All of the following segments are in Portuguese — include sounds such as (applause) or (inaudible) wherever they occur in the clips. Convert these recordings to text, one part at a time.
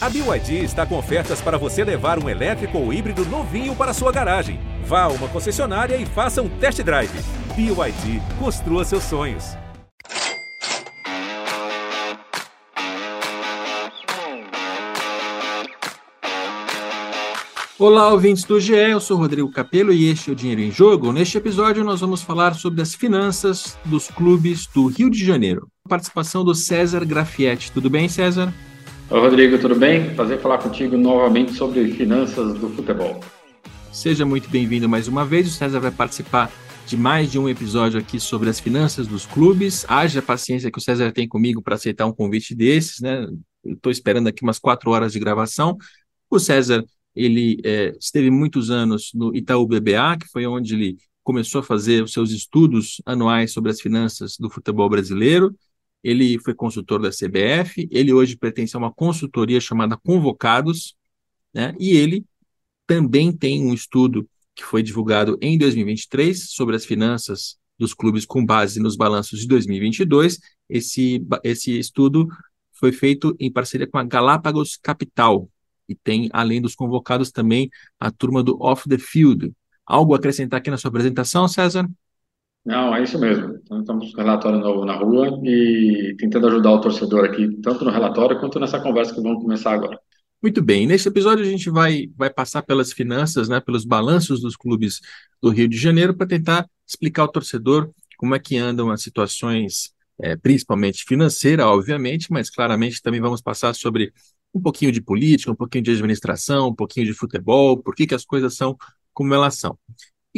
A BYD está com ofertas para você levar um elétrico ou híbrido novinho para sua garagem. Vá a uma concessionária e faça um test drive. BYD, construa seus sonhos. Olá, ouvintes do GE, eu sou Rodrigo Capello e este é o Dinheiro em Jogo. Neste episódio nós vamos falar sobre as finanças dos clubes do Rio de Janeiro. Participação do César Grafietti. Tudo bem, César? Oi, Rodrigo, tudo bem? Prazer falar contigo novamente sobre finanças do futebol. Seja muito bem-vindo mais uma vez. O César vai participar de mais de um episódio aqui sobre as finanças dos clubes. Haja paciência que o César tem comigo para aceitar um convite desses, né? Estou esperando aqui umas quatro horas de gravação. O César ele é, esteve muitos anos no Itaú BBA, que foi onde ele começou a fazer os seus estudos anuais sobre as finanças do futebol brasileiro. Ele foi consultor da CBF, ele hoje pertence a uma consultoria chamada Convocados, né? e ele também tem um estudo que foi divulgado em 2023 sobre as finanças dos clubes com base nos balanços de 2022. Esse, esse estudo foi feito em parceria com a Galápagos Capital, e tem, além dos convocados, também a turma do Off the Field. Algo a acrescentar aqui na sua apresentação, César? Não, é isso mesmo. Então, estamos com relatório novo na rua e tentando ajudar o torcedor aqui, tanto no relatório quanto nessa conversa que vamos começar agora. Muito bem, neste episódio a gente vai, vai passar pelas finanças, né, pelos balanços dos clubes do Rio de Janeiro para tentar explicar ao torcedor como é que andam as situações, é, principalmente financeira, obviamente, mas claramente também vamos passar sobre um pouquinho de política, um pouquinho de administração, um pouquinho de futebol, por que, que as coisas são como elas são.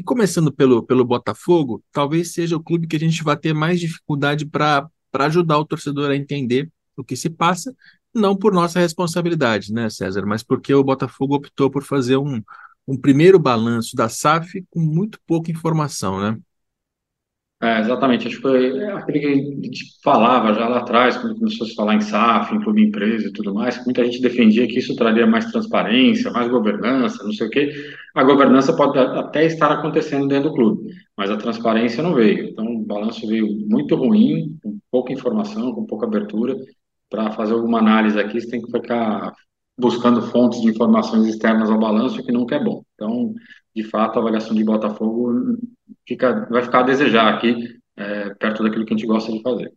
E começando pelo, pelo Botafogo, talvez seja o clube que a gente vai ter mais dificuldade para ajudar o torcedor a entender o que se passa, não por nossa responsabilidade, né, César, mas porque o Botafogo optou por fazer um, um primeiro balanço da SAF com muito pouca informação, né? É, exatamente, acho que foi aquele que a gente falava já lá atrás, quando começou a se falar em SAF, em clube empresa e tudo mais, muita gente defendia que isso traria mais transparência, mais governança, não sei o quê. A governança pode até estar acontecendo dentro do clube, mas a transparência não veio. Então, o balanço veio muito ruim, com pouca informação, com pouca abertura. Para fazer alguma análise aqui, você tem que ficar buscando fontes de informações externas ao balanço, que nunca é bom. Então, de fato, a avaliação de Botafogo fica, vai ficar a desejar aqui, é, perto daquilo que a gente gosta de fazer.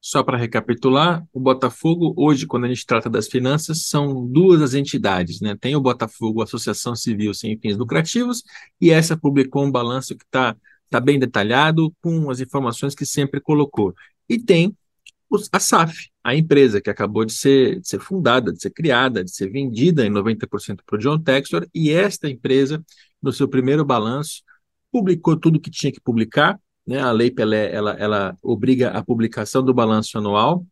Só para recapitular, o Botafogo, hoje, quando a gente trata das finanças, são duas as entidades, né? Tem o Botafogo Associação Civil Sem Fins Lucrativos, e essa publicou um balanço que está tá bem detalhado, com as informações que sempre colocou. E tem a SAF, a empresa que acabou de ser, de ser fundada, de ser criada, de ser vendida em 90% para o John Textor, e esta empresa, no seu primeiro balanço, publicou tudo que tinha que publicar, né? A lei Pelé, ela, ela obriga a publicação do balanço anual,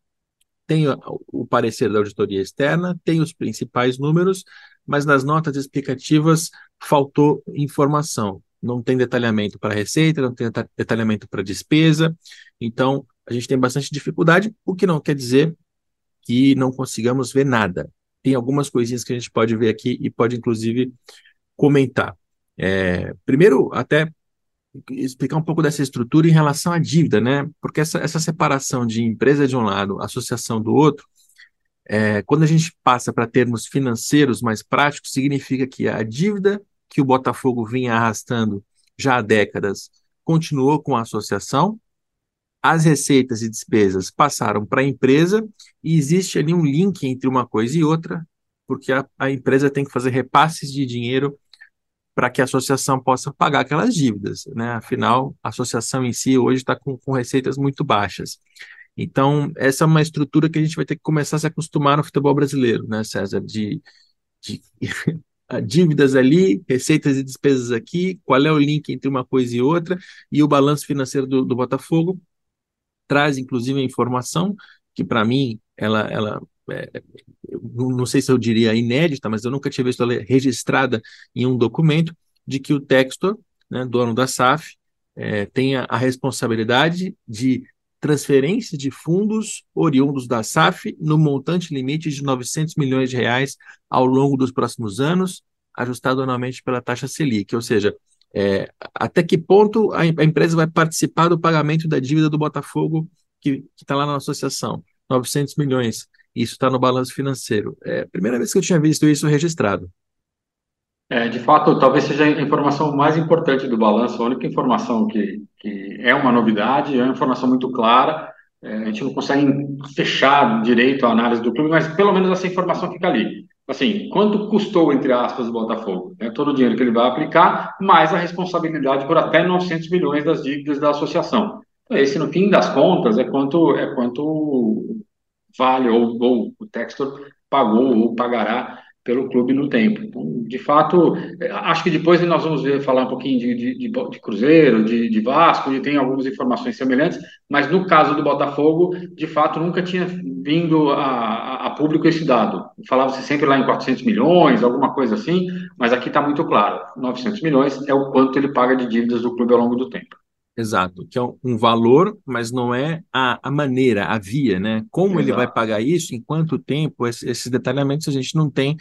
tem o, parecer da auditoria externa, tem os principais números, mas nas notas explicativas faltou informação. Não tem detalhamento para receita, não tem detalhamento para despesa, então a gente tem bastante dificuldade, o que não quer dizer que não consigamos ver nada. Tem algumas coisinhas que a gente pode ver aqui e pode, inclusive, comentar. É, primeiro, até explicar um pouco dessa estrutura em relação à dívida, né? Porque essa, essa separação de empresa de um lado, associação do outro, é, quando a gente passa para termos financeiros mais práticos, significa que a dívida que o Botafogo vinha arrastando já há décadas continuou com a associação, as receitas e despesas passaram para a empresa e existe ali um link entre uma coisa e outra, porque a, a empresa tem que fazer repasses de dinheiro para que a associação possa pagar aquelas dívidas, né? Afinal, a associação em si hoje está com, com receitas muito baixas. Então, essa é uma estrutura que a gente vai ter que começar a se acostumar no futebol brasileiro, né, César? De, de (laughs) dívidas ali, receitas e despesas aqui, qual é o link entre uma coisa e outra, e o balanço financeiro do, do Botafogo traz, inclusive, a informação que, para mim, ela, ela é, não sei se eu diria inédita, mas eu nunca tinha visto ela registrada em um documento, de que o Textor, né, dono da SAF, é, tenha a responsabilidade de transferência de fundos oriundos da SAF no montante limite de 900 milhões de reais ao longo dos próximos anos, ajustado anualmente pela taxa Selic, ou seja, é, até que ponto a, a, empresa vai participar do pagamento da dívida do Botafogo que está lá na associação, 900 milhões isso está no balanço financeiro. É a primeira vez que eu tinha visto isso registrado. É, de fato, talvez seja a informação mais importante do balanço, a única informação que, que é uma novidade, é uma informação muito clara. É, a gente não consegue fechar direito a análise do clube, mas pelo menos essa informação fica ali. Assim, quanto custou, entre aspas, o Botafogo? É todo o dinheiro que ele vai aplicar, mais a responsabilidade por até 900 milhões das dívidas da associação. Então, esse, no fim das contas, é quanto, é quanto vale, ou, ou o Textor pagou ou pagará pelo clube no tempo. Então, de fato, é, acho que depois nós vamos ver, falar um pouquinho de, de, de, de Cruzeiro, de, de Vasco, e tem algumas informações semelhantes, mas no caso do Botafogo, de fato, nunca tinha vindo a, a público esse dado. Falava-se sempre lá em 400 milhões, alguma coisa assim, mas aqui está muito claro, 900 milhões é o quanto ele paga de dívidas do clube ao longo do tempo. Exato, que é um valor, mas não é a, a maneira, a via, né? Como Exato. ele vai pagar isso, em quanto tempo, esses, esses detalhamentos a gente não tem.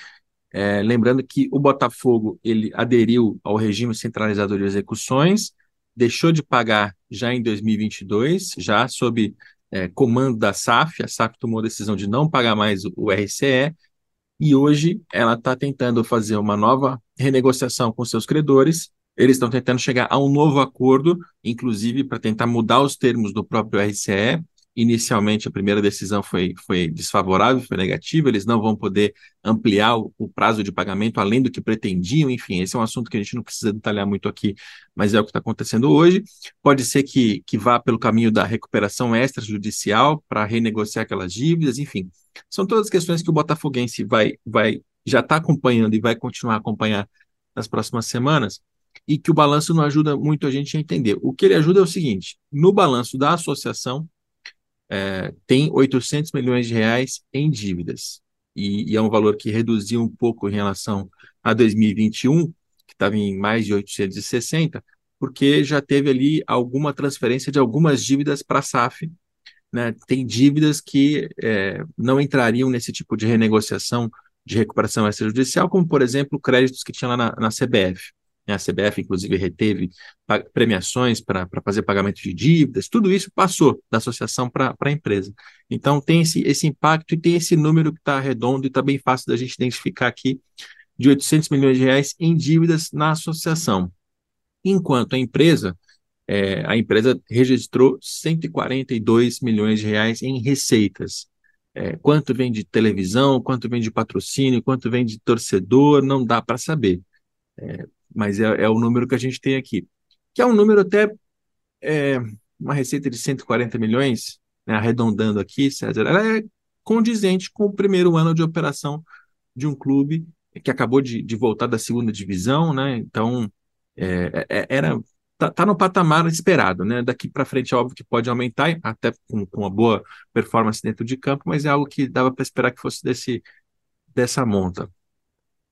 É, lembrando que o Botafogo ele aderiu ao regime centralizador de execuções, deixou de pagar já em 2022, já sob é, comando da SAF. A SAF tomou a decisão de não pagar mais o, o RCE e hoje ela está tentando fazer uma nova renegociação com seus credores eles estão tentando chegar a um novo acordo, inclusive para tentar mudar os termos do próprio RCE. Inicialmente, a primeira decisão foi, foi desfavorável, foi negativa, eles não vão poder ampliar o, o, prazo de pagamento além do que pretendiam, enfim, esse é um assunto que a gente não precisa detalhar muito aqui, mas é o que está acontecendo hoje. Pode ser que, que vá pelo caminho da recuperação extrajudicial para renegociar aquelas dívidas, enfim. São todas questões que o Botafoguense vai, vai já está acompanhando e vai continuar a acompanhar nas próximas semanas e que o balanço não ajuda muito a gente a entender. O que ele ajuda é o seguinte: no balanço da associação é, tem 800 milhões de reais em dívidas e, e, é um valor que reduziu um pouco em relação a 2021, que estava em mais de 860, porque já teve ali alguma transferência de algumas dívidas para a SAF. Né? Tem dívidas que é, não entrariam nesse tipo de renegociação de recuperação extrajudicial, como, por exemplo, créditos que tinha lá na, na CBF. A CBF, inclusive, reteve premiações para fazer pagamento de dívidas, tudo isso passou da associação para a empresa. Então, tem esse, esse impacto e tem esse número que está redondo e está bem fácil da gente identificar aqui, de 800 milhões de reais em dívidas na associação. Enquanto a empresa, é, a empresa registrou 142 milhões de reais em receitas. É, quanto vem de televisão, quanto vem de patrocínio, quanto vem de torcedor, não dá para saber. É, mas é, é, o número que a gente tem aqui, que é um número até, é, uma receita de 140 milhões, né, arredondando aqui, César, ela é condizente com o primeiro ano de operação de um clube que acabou de, de voltar da segunda divisão, né, então é, é, é era tá, tá, no patamar esperado, né? Daqui para frente é óbvio que pode aumentar, até com, com, uma boa performance dentro de campo, mas é algo que dava para esperar que fosse desse, dessa monta.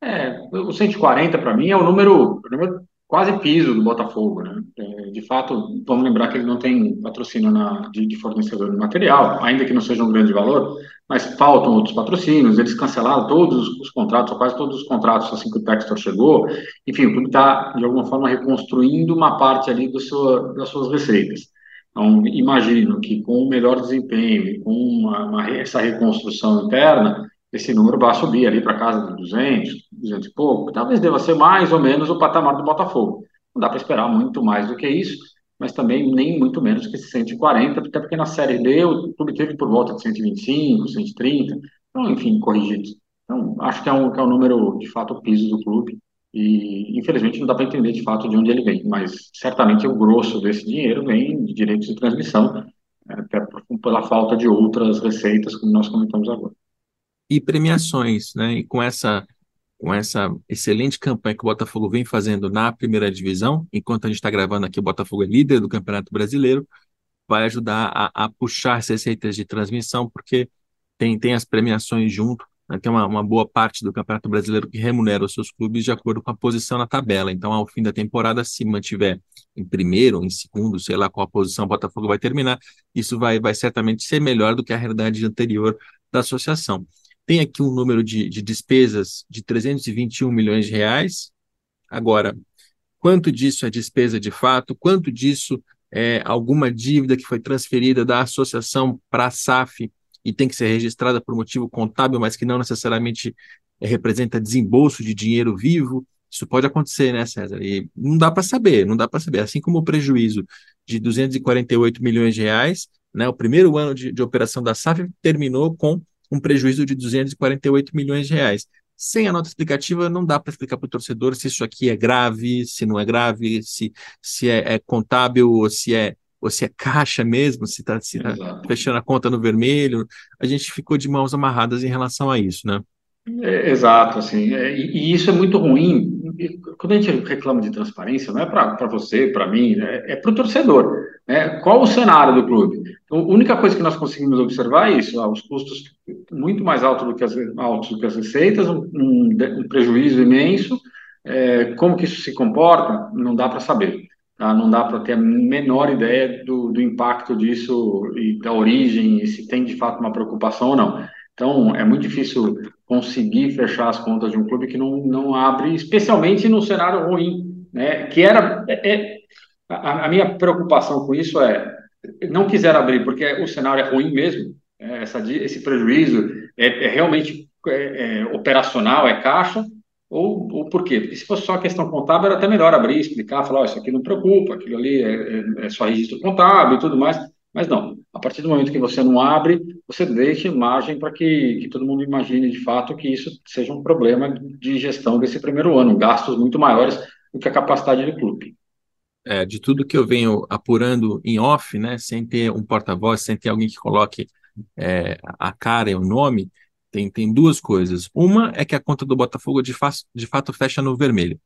É, o 140 para mim é o número, o número quase piso do Botafogo, né? É, de fato, vamos lembrar que ele não tem patrocínio na, de, de, fornecedor de material, ainda que não seja um grande valor, mas faltam outros patrocínios, eles cancelaram todos os contratos, ou quase todos os contratos assim que o Textor chegou, enfim, o clube está, de alguma forma, reconstruindo uma parte ali seu, das suas receitas. Então, imagino que com o melhor desempenho e com uma, uma, essa reconstrução interna, esse número vai subir ali para casa de 200, 200 e pouco, talvez deva ser mais ou menos o patamar do Botafogo. Não dá para esperar muito mais do que isso, mas também nem muito menos que 140, até porque na Série D o clube teve por volta de 125, 130, então, enfim, corrigidos. Então, acho que é um, que é um número, de fato, o piso do clube, e infelizmente não dá para entender de fato de onde ele vem, mas certamente o grosso desse dinheiro vem de direitos de transmissão, até pela falta de outras receitas, como nós comentamos agora e premiações, né? E com essa com essa excelente campanha que o Botafogo vem fazendo na primeira divisão, enquanto a gente está gravando aqui, o Botafogo é líder do Campeonato Brasileiro, vai ajudar a, a puxar as receitas de transmissão, porque tem, tem as premiações junto, né? tem uma, uma boa parte do Campeonato Brasileiro que remunera os seus clubes de acordo com a posição na tabela. Então, ao fim da temporada, se mantiver em primeiro em segundo, sei lá qual a posição o Botafogo vai terminar, isso vai, vai certamente ser melhor do que a realidade anterior da associação. Tem aqui um número de, de despesas de 321 milhões de reais. Agora, quanto disso é despesa de fato? Quanto disso é alguma dívida que foi transferida da associação para a SAF e tem que ser registrada por motivo contábil, mas que não necessariamente é, representa desembolso de dinheiro vivo. Isso pode acontecer, né, César? E não dá para saber, não dá para saber. Assim como o prejuízo de 248 milhões de reais, né, o primeiro ano de, de operação da SAF terminou com um prejuízo de 248 milhões de reais. Sem a nota explicativa, não dá para explicar para o torcedor se isso aqui é grave, se não é grave, se, se é, é contábil ou se é ou se é caixa mesmo, se está se tá fechando a conta no vermelho. A gente ficou de mãos amarradas em relação a isso, né? É, exato, assim, é, e, e, isso é muito ruim. Quando a gente reclama de transparência, não é para você, para mim, né, é para o torcedor. Né? Qual o cenário do clube? Então, a única coisa que nós conseguimos observar é isso: ah, os custos muito mais altos do que as, altos do que as receitas, um, um prejuízo imenso. É, como que isso se comporta? Não dá para saber. Tá? Não dá para ter a menor ideia do, do impacto disso e da origem, e se tem de fato uma preocupação ou não. Então, é muito difícil conseguir fechar as contas de um clube que não, não abre, especialmente no cenário ruim, né? Que era é, é a, a, minha preocupação com isso é não quiser abrir porque o cenário é ruim mesmo, é, essa, esse prejuízo é, é realmente é, é, operacional, é caixa, ou, ou por quê? Porque se fosse só questão contábil, era até melhor abrir, explicar, falar, oh, isso aqui não preocupa, aquilo ali é, é, é só registro contábil e tudo mais. Mas não, a partir do momento que você não abre, você deixa margem para que, que todo mundo imagine de fato que isso seja um problema de gestão desse primeiro ano, gastos muito maiores do que a capacidade do clube. É, de tudo que eu venho apurando em off, né, sem ter um porta-voz, sem ter alguém que coloque é, a cara e o nome, tem, tem duas coisas. Uma é que a conta do Botafogo de, fa de fato fecha no vermelho.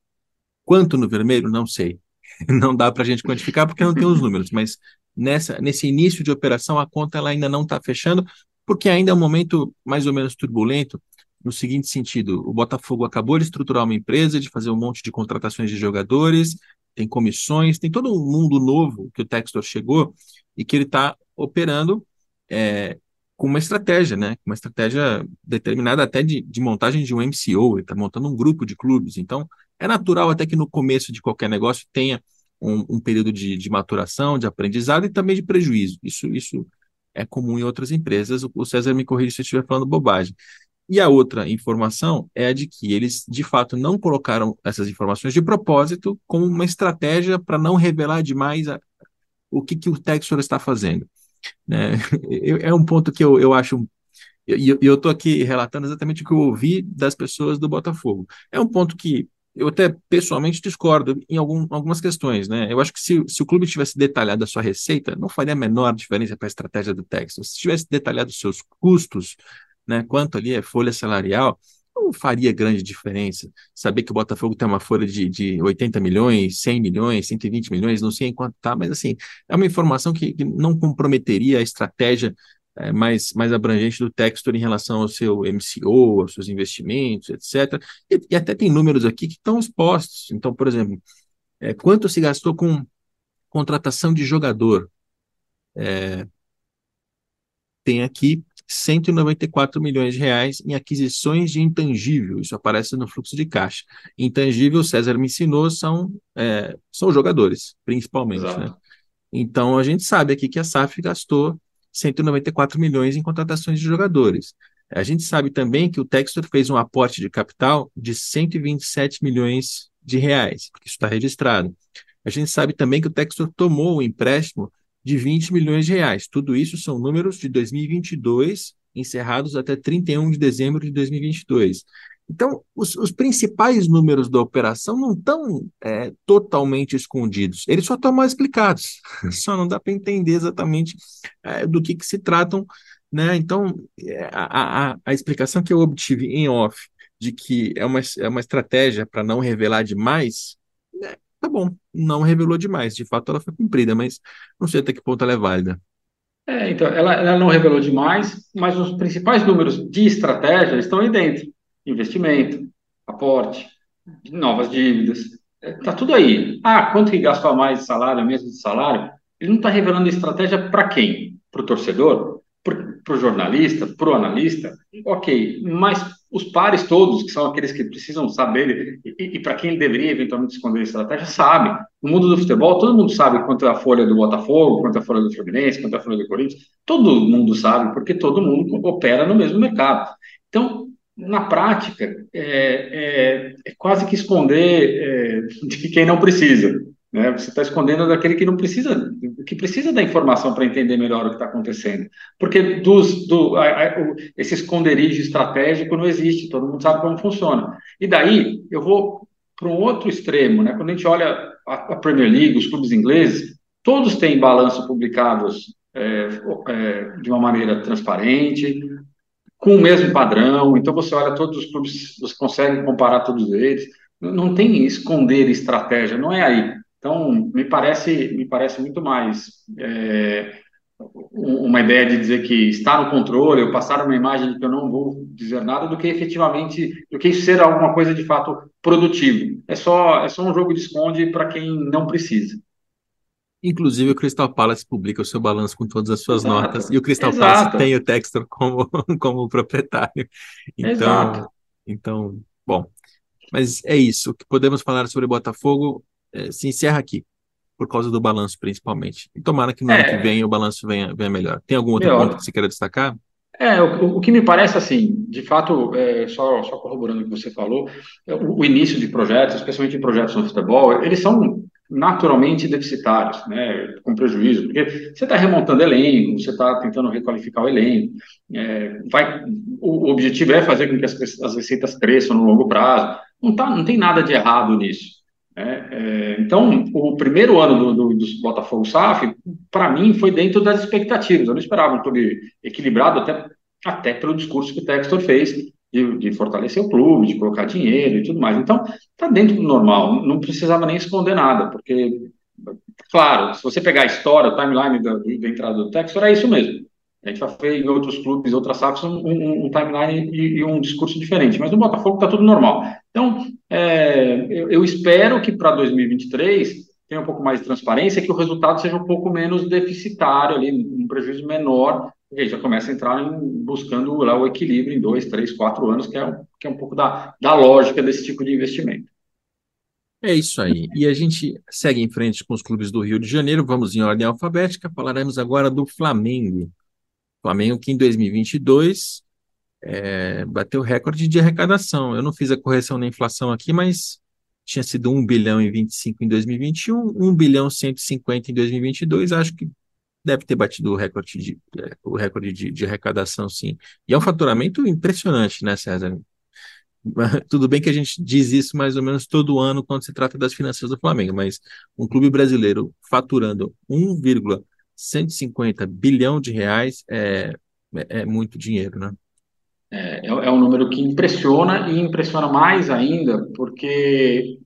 Quanto no vermelho, não sei. (laughs) Não dá para a gente quantificar porque não tem os números, mas nessa, nesse início de operação, a conta ela ainda não está fechando, porque ainda é um momento mais ou menos turbulento, no seguinte sentido: o Botafogo acabou de estruturar uma empresa, de fazer um monte de contratações de jogadores, tem comissões, tem todo um mundo novo que o Textor chegou e que ele está operando é, com uma estratégia, né? Uma estratégia determinada até de, de montagem de um MCO, ele está montando um grupo de clubes. Então, é natural até que no começo de qualquer negócio tenha um, um período de, de, maturação, de aprendizado e também de prejuízo. Isso, isso é comum em outras empresas. O César me corrige se eu estiver falando bobagem. E a outra informação é a de que eles, de fato, não colocaram essas informações de propósito como uma estratégia para não revelar demais a, o que, que o Textor está fazendo. Né? (laughs) É um ponto que eu, eu acho e eu estou aqui relatando exatamente o que eu ouvi das pessoas do Botafogo. É um ponto que eu até pessoalmente discordo em algum, algumas questões, né? Eu acho que se, se o clube tivesse detalhado a sua receita, não faria a menor diferença para a estratégia do Texas. Se tivesse detalhado os seus custos, né? Quanto ali é folha salarial, não faria grande diferença. Saber que o Botafogo tem uma folha de, de 80 milhões, 100 milhões, 120 milhões, não sei em quanto está, mas assim, é uma informação que, que não comprometeria a estratégia é, mais, mais abrangente do Textor em relação ao seu MCO, aos seus investimentos, etc. E, e até tem números aqui que estão expostos. Então, por exemplo, é, quanto se gastou com contratação de jogador? É, tem aqui 194 milhões de reais em aquisições de intangível. Isso aparece no fluxo de caixa. Intangível, César me ensinou, são, é, são jogadores, principalmente. Né? Então, a gente sabe aqui que a SAF gastou 194 milhões em contratações de jogadores. A gente sabe também que o Textor fez um aporte de capital de 127 milhões de reais, porque isso está registrado. A gente sabe também que o Textor tomou um empréstimo de 20 milhões de reais. Tudo isso são números de 2022, encerrados até 31 de dezembro de 2022. Então, os, os, principais números da operação não estão é, totalmente escondidos, eles só estão mal explicados, (laughs) só não dá para entender exatamente é, do que, que se tratam. Né? Então, é, a, a, a explicação que eu obtive em off de que é uma, é uma estratégia para não revelar demais, né? Tá bom, não revelou demais, de fato ela foi cumprida, mas não sei até que ponto ela é válida. É, então, ela, ela não revelou demais, mas os principais números de estratégia estão aí dentro investimento, aporte, novas dívidas, é, tudo aí. Ah, quanto que gastou a mais de salário, mesmo de salário? Ele não está revelando estratégia para quem? Para o torcedor? Para o jornalista? Para o analista? Ok, mas os pares todos, que são aqueles que precisam saber, e, e para quem deveria eventualmente esconder a estratégia, sabe. No mundo do futebol, todo mundo sabe quanto é a folha do Botafogo, quanto é a folha do Fluminense, quanto é a folha do Corinthians. Todo mundo sabe, porque todo mundo opera no mesmo mercado. Então, na prática, é, é, é quase que esconder é, (laughs) de quem não precisa. Né? Você está escondendo daquele que não precisa, que precisa da informação para entender melhor o que está acontecendo. Porque dos, do, a, a, o, esse esconderijo estratégico não existe, todo mundo sabe como funciona. E daí eu vou para um outro extremo. Né? Quando a gente olha a, a Premier League, os clubes ingleses, todos têm balanço publicados é, é, de uma maneira transparente, com o mesmo padrão. Então você olha todos os clubes, você consegue comparar todos eles. Não tem esconder estratégia, não é aí. Então, me parece, me parece muito mais é, uma ideia de dizer que está no controle, ou passar uma imagem de que eu não vou dizer nada, do que efetivamente, do que ser alguma coisa de fato produtivo. É só, é só um jogo de esconde para quem não precisa. Inclusive, o Crystal Palace publica o seu balanço com todas as suas Exato. notas, e o Crystal Exato. Palace tem o Textor como, (laughs) como proprietário. Então, Exato. então, bom. Mas é isso. O que podemos falar sobre Botafogo é, se encerra aqui, por causa do balanço, principalmente. E tomara que no é, ano que vem o balanço venha, venha melhor. Tem algum outro melhor. ponto que você queira destacar? É, o, o, que me parece assim, de fato, é, só, só corroborando o que você falou, é, o, o, início de projetos, especialmente projetos no futebol, eles são naturalmente deficitários, né, com prejuízo, porque você está remontando elenco, você está tentando requalificar o elenco, é, vai, o, o, objetivo é fazer com que as, as receitas cresçam no longo prazo, não, tá, não tem nada de errado nisso. É, é, então, o primeiro ano do, do, do Botafogo SAF, para mim, foi dentro das expectativas. Eu não esperava um clube equilibrado, até, até pelo discurso que o Textor fez de, de, fortalecer o clube, de colocar dinheiro e tudo mais. Então, está dentro do normal, não precisava nem esconder nada, porque, claro, se você pegar a história, o timeline da, da entrada do Textor, é isso mesmo. A gente vai ver em outros clubes, outras SAFs, um, um, um timeline e, e, um discurso diferente. Mas no Botafogo está tudo normal. Então, é, eu, eu, espero que para 2023 tenha um pouco mais de transparência, que o resultado seja um pouco menos deficitário, ali, um prejuízo menor, porque aí já começa a entrar em, buscando lá, o equilíbrio em dois, três, quatro anos, que é, que é um pouco da, da lógica desse tipo de investimento. É isso aí. E a gente segue em frente com os clubes do Rio de Janeiro. Vamos em ordem alfabética. Falaremos agora do Flamengo. Flamengo que em 2022 é, bateu recorde de arrecadação. Eu não fiz a correção da inflação aqui, mas tinha sido 1 bilhão e 25 em 2021, 1 bilhão e 150 em 2022. Acho que deve ter batido o recorde de, é, o recorde de, de arrecadação, sim. E é um faturamento impressionante, né, César? (laughs) Tudo bem que a gente diz isso mais ou menos todo ano quando se trata das finanças do Flamengo, mas um clube brasileiro faturando 1, 150 bilhão de reais é, é, é muito dinheiro, né? É, é um número que impressiona e impressiona mais ainda porque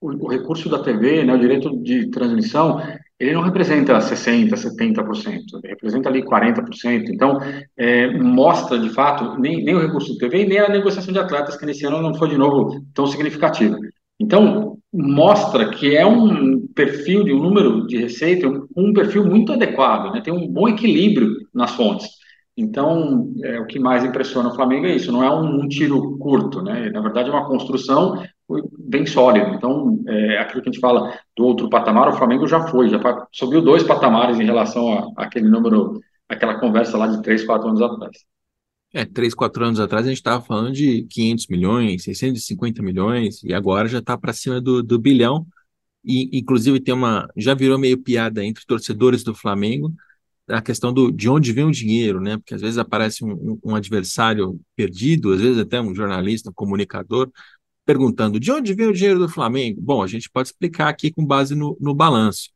o, o, recurso da TV, né, o direito de transmissão, ele não representa 60%, 70%, ele representa ali 40%. Então, é, mostra, de fato, nem, nem o recurso da TV nem a negociação de atletas, que nesse ano não foi, de novo, tão significativa. Então, mostra que é um perfil de um número de receita, um, um perfil muito adequado, né? tem um bom equilíbrio nas fontes. Então, é, o que mais impressiona o Flamengo é isso, não é um, um tiro curto, né? na verdade é uma construção bem sólida. Então, é, aquilo que a gente fala do outro patamar, o Flamengo já foi, já subiu dois patamares em relação àquele número, aquela conversa lá de três, quatro anos atrás. É, três, quatro anos atrás a gente estava falando de 500 milhões, 650 milhões, e agora já está para cima do, do bilhão. E, inclusive, tem uma. Já virou meio piada entre torcedores do Flamengo a questão do, de onde vem o dinheiro, né? Porque às vezes aparece um, um adversário perdido, às vezes até um jornalista, um comunicador, perguntando de onde vem o dinheiro do Flamengo. Bom, a gente pode explicar aqui com base no, no balanço.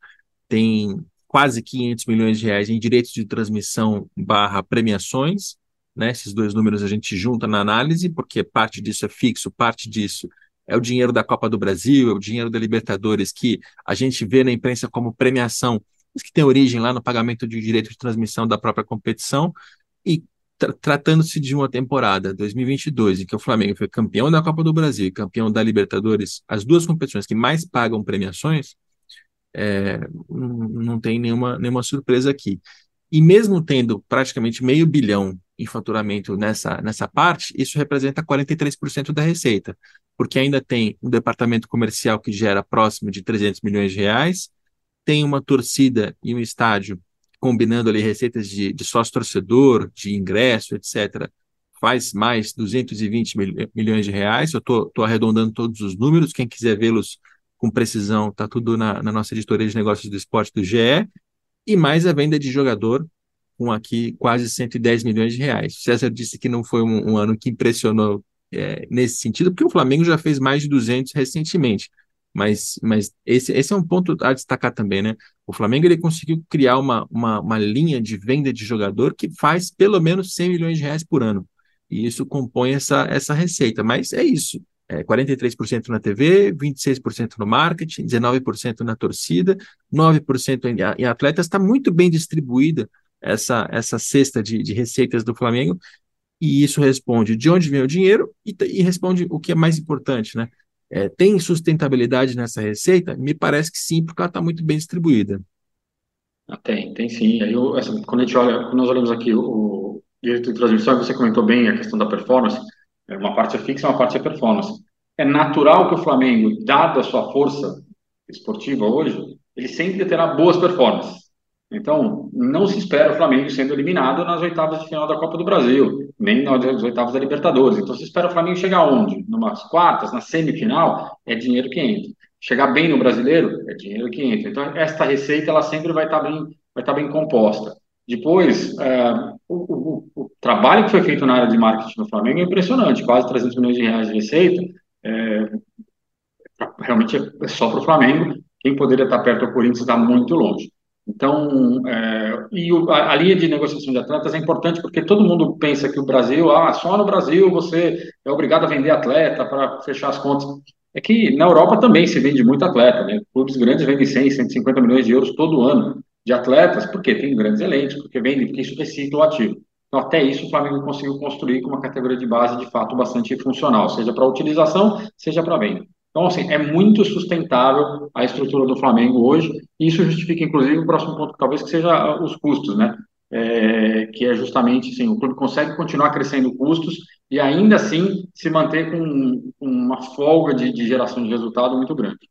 Tem quase 500 milhões de reais em direitos de transmissão barra premiações, né? Esses dois números a gente junta na análise, porque parte disso é fixo, parte disso é o dinheiro da Copa do Brasil, é o dinheiro da Libertadores, que a gente vê na imprensa como premiação, mas que tem origem lá no pagamento de direito de transmissão da própria competição, e tra tratando-se de uma temporada 2022, em que o Flamengo foi campeão da Copa do Brasil e campeão da Libertadores, as duas competições que mais pagam premiações, é, não tem nenhuma, nenhuma surpresa aqui. E mesmo tendo praticamente meio bilhão em faturamento nessa, nessa parte, isso representa 43% da receita, porque ainda tem um departamento comercial que gera próximo de 300 milhões de reais, tem uma torcida e um estádio combinando ali receitas de, de sócio-torcedor, de ingresso, etc., faz mais 220 mil, milhões de reais. Eu estou arredondando todos os números. Quem quiser vê-los com precisão, está tudo na, na, nossa editoria de negócios do esporte do GE. E mais a venda de jogador, com aqui quase 110 milhões de reais. O César disse que não foi um, um ano que impressionou é, nesse sentido, porque o Flamengo já fez mais de 200 recentemente. Mas, mas esse, esse é um ponto a destacar também, né? O Flamengo ele conseguiu criar uma, uma, uma linha de venda de jogador que faz pelo menos 100 milhões de reais por ano. E isso compõe essa, essa receita. Mas é isso. É 43% na TV, 26% no marketing, 19% na torcida, 9% em, em atletas. Está muito bem distribuída essa, essa cesta de, de receitas do Flamengo. E isso responde de onde vem o dinheiro e, e responde o que é mais importante, né? É, tem sustentabilidade nessa receita? Me parece que sim, porque ela está muito bem distribuída. Ah, tem, tem sim. Aí, eu, assim, quando a gente olha, quando nós olhamos aqui o direito de transmissão, você comentou bem a questão da performance, uma parte é fixa, uma parte é performance. É natural que o Flamengo, dada a sua força esportiva hoje, ele sempre terá boas performances. Então, não se espera o Flamengo sendo eliminado nas oitavas de final da Copa do Brasil, nem nas oitavas da Libertadores. Então, se espera o Flamengo chegar onde? Numas quartas, na semifinal, é dinheiro que entra. Chegar bem no brasileiro, é dinheiro que entra. Então, esta receita, ela sempre vai estar bem, vai estar bem composta. Depois, é, o, o, o, trabalho que foi feito na área de marketing no Flamengo é impressionante, quase 300 milhões de reais de receita, é, realmente é só para o Flamengo, quem poderia estar perto do Corinthians está muito longe. Então, é, e o, a, a, linha de negociação de atletas é importante porque todo mundo pensa que o Brasil, ah, só no Brasil você é obrigado a vender atleta para fechar as contas. É que na Europa também se vende muito atleta, né? Clubes grandes vendem 100, 150 milhões de euros todo ano de atletas, porque tem grandes elencos, porque vendem, porque isso é ciclo ativo. Então, até isso o Flamengo conseguiu construir com uma categoria de base de fato bastante funcional, seja para utilização, seja para venda. Então, assim, é muito sustentável a estrutura do Flamengo hoje, e isso justifica, inclusive, o próximo ponto, talvez, que seja os custos, né? É, que é justamente, assim, o clube consegue continuar crescendo custos e ainda assim se manter com, com uma folga de, de geração de resultado muito grande.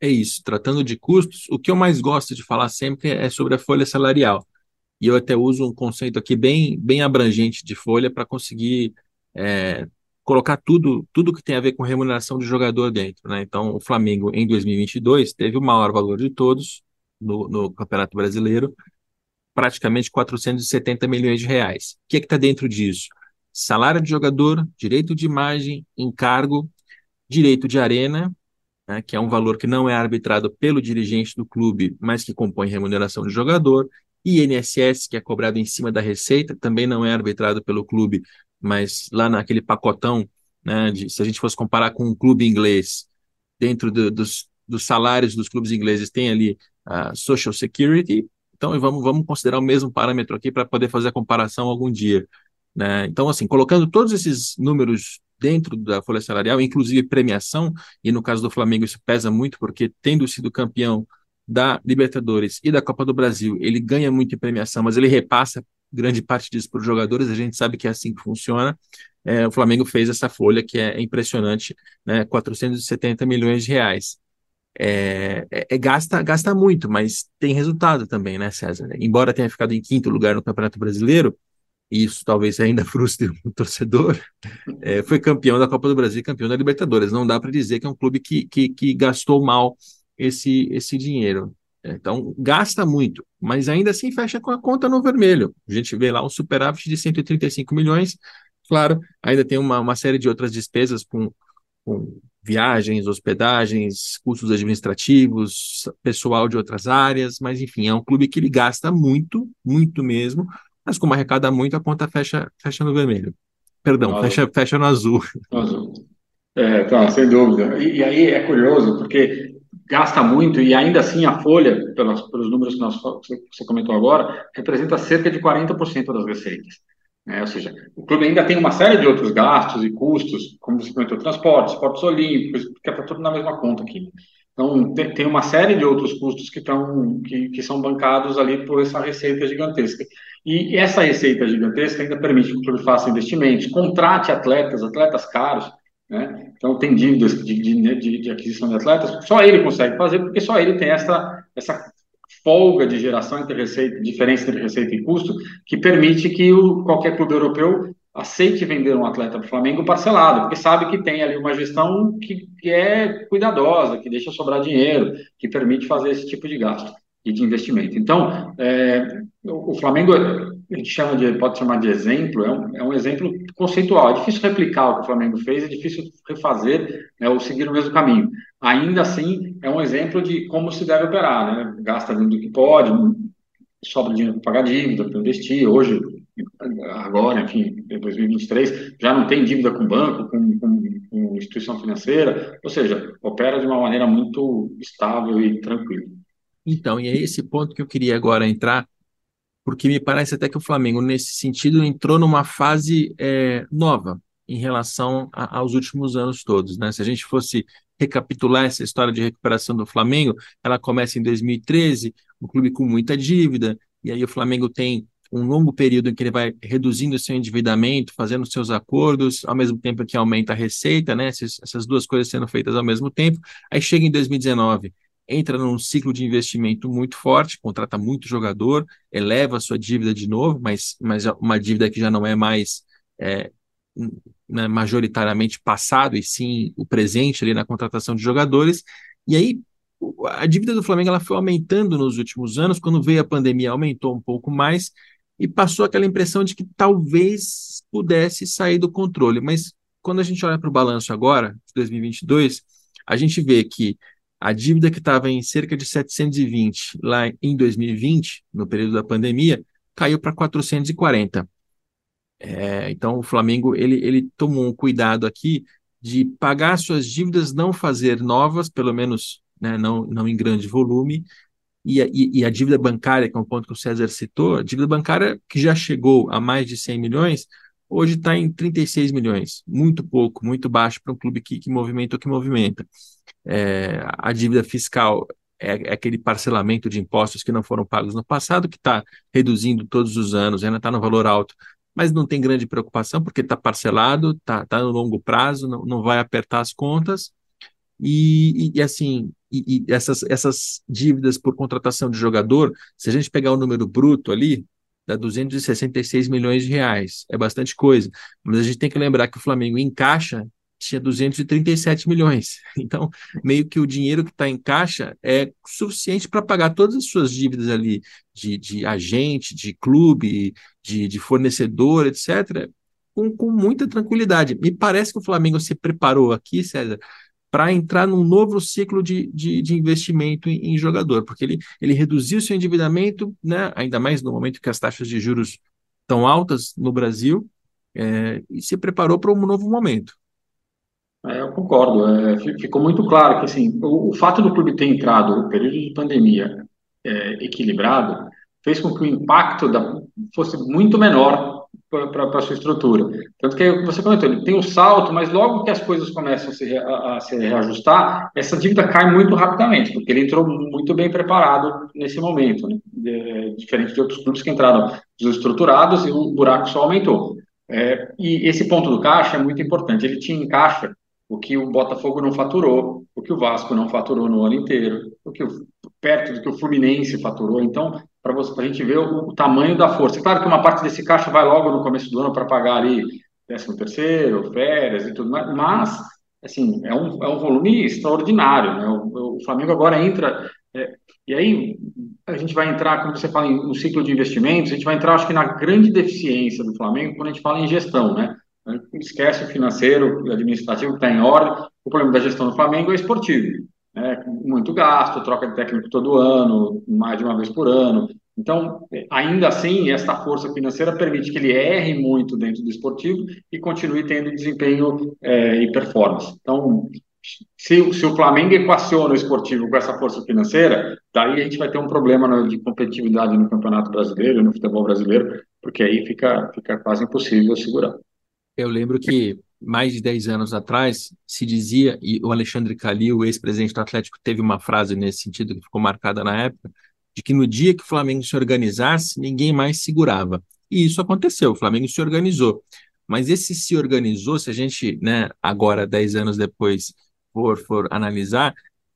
É isso, tratando de custos, o que eu mais gosto de falar sempre é sobre a folha salarial. E eu até uso um conceito aqui bem, bem abrangente de folha para conseguir é, colocar tudo, tudo que tem a ver com remuneração de jogador dentro, né? Então, o Flamengo em 2022 teve o maior valor de todos no, no Campeonato Brasileiro, praticamente 470 milhões de reais. O que é que está dentro disso? Salário de jogador, direito de imagem, encargo, direito de arena, né, que é um valor que não é arbitrado pelo dirigente do clube, mas que compõe remuneração de jogador, INSS, que é cobrado em cima da receita, também não é arbitrado pelo clube, mas lá naquele pacotão, né, de, se a gente fosse comparar com um clube inglês, dentro do, dos, dos salários dos clubes ingleses tem ali a Social Security, então vamos, vamos considerar o mesmo parâmetro aqui para poder fazer a comparação algum dia. Né? Então, assim, colocando todos esses números dentro da folha salarial, inclusive premiação, e no caso do Flamengo isso pesa muito, porque tendo sido campeão da Libertadores e da Copa do Brasil, ele ganha muito em premiação, mas ele repassa grande parte disso para os jogadores, a gente sabe que é assim que funciona. É, o Flamengo fez essa folha que é impressionante, né, 470 milhões de reais. É, é, é, gasta, gasta muito, mas tem resultado também, né, César? Embora tenha ficado em quinto lugar no Campeonato Brasileiro, e isso talvez ainda (laughs) frustre o torcedor, é, foi campeão da Copa do Brasil campeão da Libertadores. Não dá para dizer que é um clube que, que, que gastou mal esse, esse dinheiro. Então, gasta muito, mas ainda assim fecha com a conta no vermelho. A gente vê lá um superávit de 135 milhões. Claro, ainda tem uma, uma série de outras despesas com, com viagens, hospedagens, custos administrativos, pessoal de outras áreas, mas enfim, é um clube que ele gasta muito, muito mesmo, mas como arrecada muito, a conta fecha, fecha no vermelho. Perdão, fecha, fecha no azul. No azul. É, tá, sem dúvida. E, e, aí é curioso, porque gasta muito e ainda assim a folha, pelos, pelos números que nós, você comentou agora, representa cerca de 40% das receitas. Né? Ou seja, o clube ainda tem uma série de outros gastos e custos, como você comentou, transporte, esportes olímpicos, que está tudo na mesma conta aqui. Então, tem, tem uma série de outros custos que, estão, que, que são bancados ali por essa receita gigantesca. E essa receita gigantesca ainda permite que o clube faça investimentos, contrate atletas, atletas caros, né? Então, tem dívidas de, de, de, aquisição de atletas, só ele consegue fazer, porque só ele tem essa, essa folga de geração entre receita, diferença entre receita e custo, que permite que o, qualquer clube europeu aceite vender um atleta para o Flamengo parcelado, porque sabe que tem ali uma gestão que, que é cuidadosa, que deixa sobrar dinheiro, que permite fazer esse tipo de gasto e de investimento. Então, é, o Flamengo a gente chama de, pode chamar de exemplo, é um, é um exemplo conceitual. É difícil replicar o que o Flamengo fez, é difícil refazer né, ou seguir o mesmo caminho. Ainda assim, é um exemplo de como se deve operar, né? Gasta dentro do que pode, sobra dinheiro para pagar dívida, para investir. Hoje, agora, enfim, em 2023, já não tem dívida com banco, com, com, com instituição financeira, ou seja, opera de uma maneira muito estável e tranquila. Então, e é esse ponto que eu queria agora entrar, porque me parece até que o Flamengo, nesse sentido, entrou numa fase é, nova em relação a, aos últimos anos todos. Né? Se a gente fosse recapitular essa história de recuperação do Flamengo, ela começa em 2013, o clube com muita dívida, e aí o Flamengo tem um longo período em que ele vai reduzindo seu endividamento, fazendo seus acordos, ao mesmo tempo que aumenta a receita, né? Essas, essas duas coisas sendo feitas ao mesmo tempo. Aí chega em 2019, entra num ciclo de investimento muito forte, contrata muito jogador, eleva a sua dívida de novo, mas, mas uma dívida que já não é mais é, né, majoritariamente passado, e sim o presente ali na contratação de jogadores. E aí a dívida do Flamengo ela foi aumentando nos últimos anos, quando veio a pandemia aumentou um pouco mais, e passou aquela impressão de que talvez pudesse sair do controle. Mas quando a gente olha para o balanço agora, de 2022, a gente vê que a dívida que estava em cerca de 720 lá em 2020, no período da pandemia, caiu para 440. É, então, o Flamengo ele, ele tomou um cuidado aqui de pagar suas dívidas, não fazer novas, pelo menos né, não, não em grande volume, e a, e, a, dívida bancária, que é um ponto que o César citou, a dívida bancária que já chegou a mais de 100 milhões, hoje está em 36 milhões, muito pouco, muito baixo para um clube que, que movimenta o que movimenta é, a dívida fiscal é, é, aquele parcelamento de impostos que não foram pagos no passado, que está reduzindo todos os anos, ainda está no valor alto, mas não tem grande preocupação, porque está parcelado, está tá no longo prazo, não, não vai apertar as contas. E, e, e assim, e, e, essas, essas dívidas por contratação de jogador, se a gente pegar o número bruto ali, dá 266 milhões de reais. É bastante coisa. Mas a gente tem que lembrar que o Flamengo encaixa tinha 237 milhões. (laughs) Então, meio que o dinheiro que está em caixa é suficiente para pagar todas as suas dívidas ali de, de agente, de clube, de, de fornecedor, etc., com, com muita tranquilidade. Me parece que o Flamengo se preparou aqui, César, para entrar num novo ciclo de, de, de investimento em, em, jogador, porque ele, ele reduziu seu endividamento, né, ainda mais no momento que as taxas de juros estão altas no Brasil, é, e se preparou para um novo momento. É, eu concordo. É, ficou muito claro que assim, o, o, fato do clube ter entrado no período de pandemia é, equilibrado fez com que o impacto da, fosse muito menor para a sua estrutura. Tanto que você comentou, ele tem um salto, mas logo que as coisas começam a se, a, a se reajustar, essa dívida cai muito rapidamente, porque ele entrou muito bem preparado nesse momento, né? de, diferente de outros clubes que entraram desestruturados e o buraco só aumentou. É, e esse ponto do caixa é muito importante. Ele tinha em caixa o que o Botafogo não faturou, o que o Vasco não faturou no ano inteiro, o que o, perto do que o Fluminense faturou. Então, para a gente ver o, o, tamanho da força. Claro que uma parte desse caixa vai logo no começo do ano para pagar ali 13 terceiro, férias e tudo mais, mas assim, é um, é um volume extraordinário. Né? O, o Flamengo agora entra. É, e aí a gente vai entrar, como você fala, em um ciclo de investimentos, a gente vai entrar, acho que, na grande deficiência do Flamengo quando a gente fala em gestão, né? Esquece o financeiro, o administrativo está em ordem. O problema da gestão do Flamengo é esportivo. Né? Muito gasto, troca de técnico todo ano, mais de uma vez por ano. Então, ainda assim, esta força financeira permite que ele erre muito dentro do esportivo e continue tendo desempenho é, e performance. Então, se, se, o Flamengo equaciona o esportivo com essa força financeira, daí a gente vai ter um problema de competitividade no Campeonato Brasileiro, no futebol brasileiro, porque aí fica, fica quase impossível segurar. Eu lembro que mais de 10 anos atrás se dizia, e o Alexandre Calil, o ex-presidente do Atlético, teve uma frase nesse sentido que ficou marcada na época, de que no dia que o Flamengo se organizasse, ninguém mais segurava. E isso aconteceu, o Flamengo se organizou. Mas esse se organizou, se a gente, né, agora, dez anos depois, for, for analisar,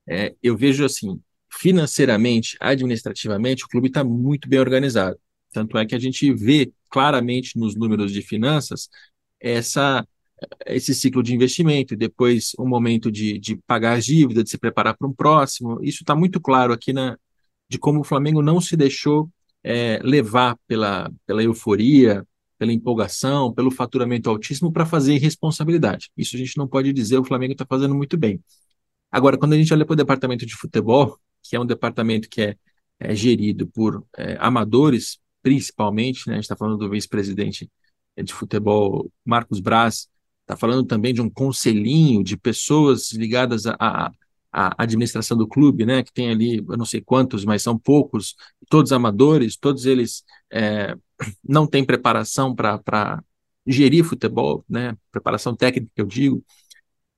é, eu vejo assim, financeiramente, administrativamente, o clube está muito bem organizado. Tanto é que a gente vê claramente nos números de finanças essa, esse ciclo de investimento, e depois o um momento de, de pagar as dívidas, de se preparar para um próximo. Isso está muito claro aqui na, de como o Flamengo não se deixou é, levar pela, pela euforia, pela empolgação, pelo faturamento altíssimo para fazer irresponsabilidade. Isso a gente não pode dizer, o Flamengo está fazendo muito bem. Agora, quando a gente olha para o departamento de futebol, que é um departamento que é, é gerido por é, amadores, principalmente, né? a gente está falando do vice-presidente de futebol, Marcos Braz, está falando também de um conselhinho de pessoas ligadas à, administração do clube, né, que tem ali, eu não sei quantos, mas são poucos, todos amadores, todos eles é, não têm preparação para gerir futebol, né, preparação técnica, eu digo.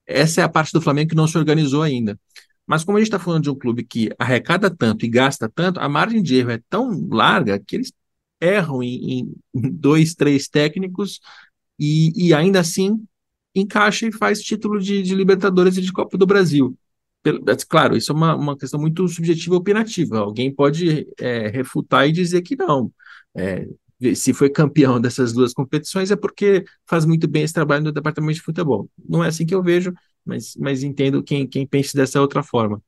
Essa é a parte do Flamengo que não se organizou ainda. Mas como a gente está falando de um clube que arrecada tanto e gasta tanto, a margem de erro é tão larga que eles erram em, em (laughs) dois, três técnicos e, e, ainda assim encaixa e faz título de, de Libertadores e de Copa do Brasil. Claro, isso é uma, uma questão muito subjetiva e opinativa. Alguém pode é, refutar e dizer que não. É, se foi campeão (laughs) dessas duas competições é porque faz muito bem esse trabalho no departamento de futebol. Não é assim que eu vejo, mas, mas entendo quem, quem pensa dessa outra forma.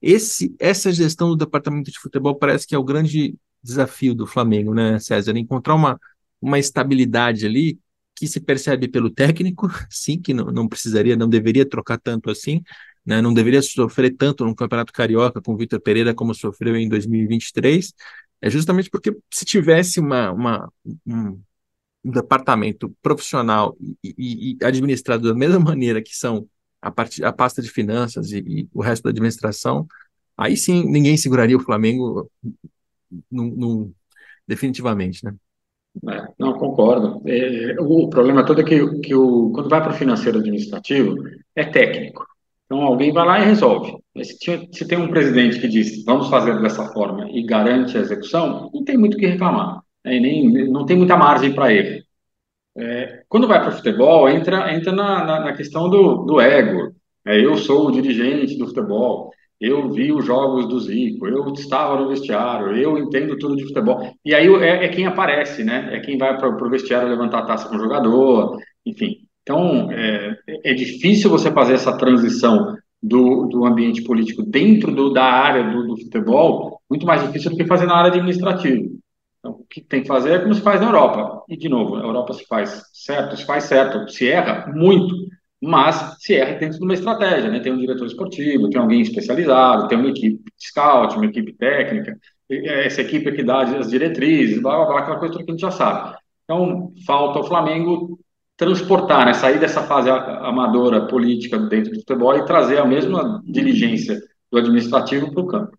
Esse, essa gestão do departamento de futebol parece que é o grande desafio do Flamengo, né, César? Encontrar uma, uma estabilidade ali que se percebe pelo técnico, (laughs) sim, que não, não precisaria, não deveria trocar tanto assim, né, não deveria sofrer tanto no Campeonato Carioca com o Vitor Pereira como sofreu em 2023, é justamente porque se tivesse uma, uma um, um, departamento profissional e, e, administrado da mesma (laughs) maneira que são a, part, a pasta de finanças e, e o resto da administração, aí sim ninguém seguraria o Flamengo definitivamente, né? É, não, concordo. É, o problema todo é que, que o, quando vai para o financeiro administrativo, é técnico. Então, alguém vai lá e resolve. Se, tinha, se, tem um presidente que diz, vamos fazer dessa forma e garante a execução, não tem muito o que reclamar. Né? nem, não tem muita margem para erro. É, quando vai para o futebol, entra, entra na, na, na questão do, do ego. É, eu sou o dirigente do futebol eu vi os jogos do Zico, eu estava no vestiário, eu entendo tudo de futebol. E aí é, é quem aparece, né? É quem vai para o vestiário levantar a taça com o jogador, enfim. Então, é, é difícil você fazer essa transição do, do ambiente político dentro do, da área do, do, futebol, muito mais difícil do que fazer na área administrativa. Então, o que tem que fazer é como se faz na Europa. E, de novo, a Europa se faz certo, se faz certo, se erra muito mas se erra dentro de uma estratégia, né? Tem um diretor esportivo, tem alguém especializado, tem uma equipe de scout, uma equipe técnica, essa equipe que dá as diretrizes, blá, blá, blá, aquela coisa que a gente já sabe. Então, falta o Flamengo transportar, né? sair dessa fase amadora política dentro do futebol e trazer a mesma diligência do administrativo para o campo.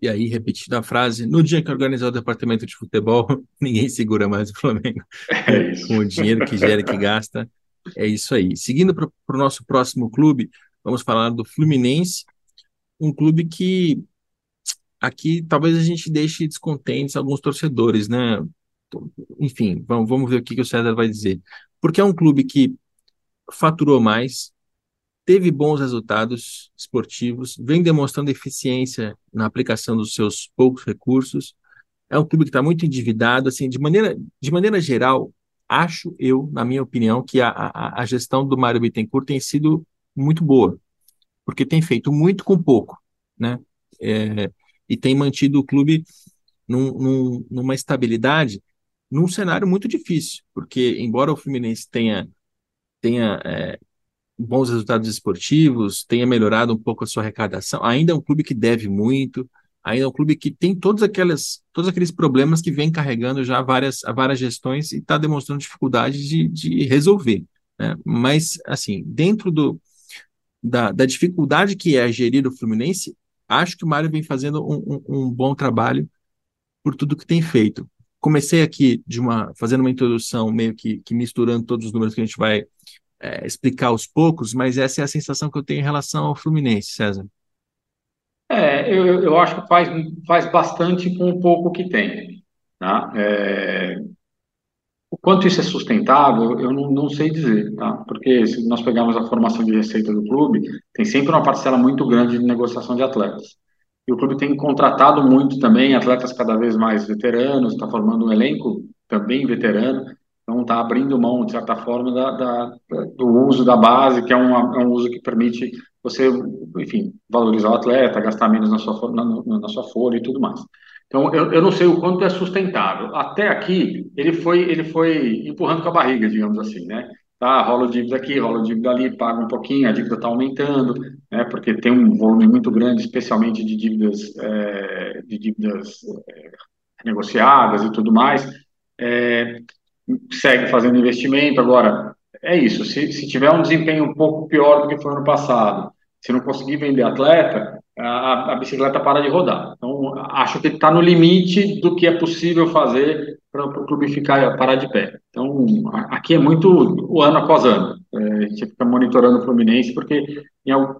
E aí, repetindo a frase, no dia que organizar o departamento de futebol, (laughs) ninguém segura mais o Flamengo. É Com o dinheiro que gera e que gasta, é isso aí. Seguindo para o nosso próximo clube, vamos falar do Fluminense, um clube que aqui talvez a gente deixe descontentes alguns torcedores, né? Enfim, vamos, vamos ver o que, que o César vai dizer. Porque é um clube que faturou mais, teve bons resultados esportivos, vem demonstrando eficiência na aplicação dos seus poucos recursos. É um clube que está muito endividado, assim, de maneira, de maneira geral, acho eu, na minha opinião, que a, a, a gestão do Mário Bittencourt tem sido muito boa, porque tem feito muito com pouco, né? É, e tem mantido o clube num, num, numa estabilidade num cenário muito difícil, porque embora o Fluminense tenha, tenha é, bons resultados esportivos, tenha melhorado um pouco a sua arrecadação, ainda é um clube que deve muito, ainda é um clube que tem todos, aquelas, todos aqueles problemas que vem carregando já várias, várias gestões e está demonstrando dificuldade de, de resolver. Né? Mas, assim, dentro do, da, da dificuldade que é gerir o Fluminense, acho que o Mário vem fazendo um, um, um bom trabalho por tudo que tem feito. Comecei aqui de uma fazendo uma introdução meio que, que misturando todos os números que a gente vai é, explicar aos poucos, mas essa é a sensação que eu tenho em relação ao Fluminense, César. É, eu, eu acho que faz, faz bastante com o pouco que tem. Tá? É, o quanto isso é sustentável, eu não, não, sei dizer, tá? Porque se nós pegarmos a formação de receita do clube, tem sempre uma parcela muito grande de negociação de atletas. E o clube tem contratado muito também atletas cada vez mais veteranos, está formando um elenco também veterano, então está abrindo mão, de certa forma, da, da, do uso da base, que é, uma, é um uso que permite você, enfim, valorizar o atleta, gastar menos na sua, na, na sua folha e tudo mais. Então, eu, eu não sei o quanto é sustentável. Até aqui, ele foi, ele foi empurrando com a barriga, digamos assim, né? Tá, rola o dívida aqui, rola o dívida ali, paga um pouquinho, a dívida está aumentando, né? Porque tem um volume muito grande, especialmente de dívidas, é, de dívidas é, negociadas e tudo mais. É, segue fazendo investimento. Agora, é isso. Se, se tiver um desempenho um pouco pior do que foi ano passado, se não conseguir vender atleta, a, a bicicleta para de rodar. Então, acho que está no limite do que é possível fazer para o clube ficar parar de pé. Então, aqui é muito o ano após ano. É, a gente fica monitorando o Fluminense, porque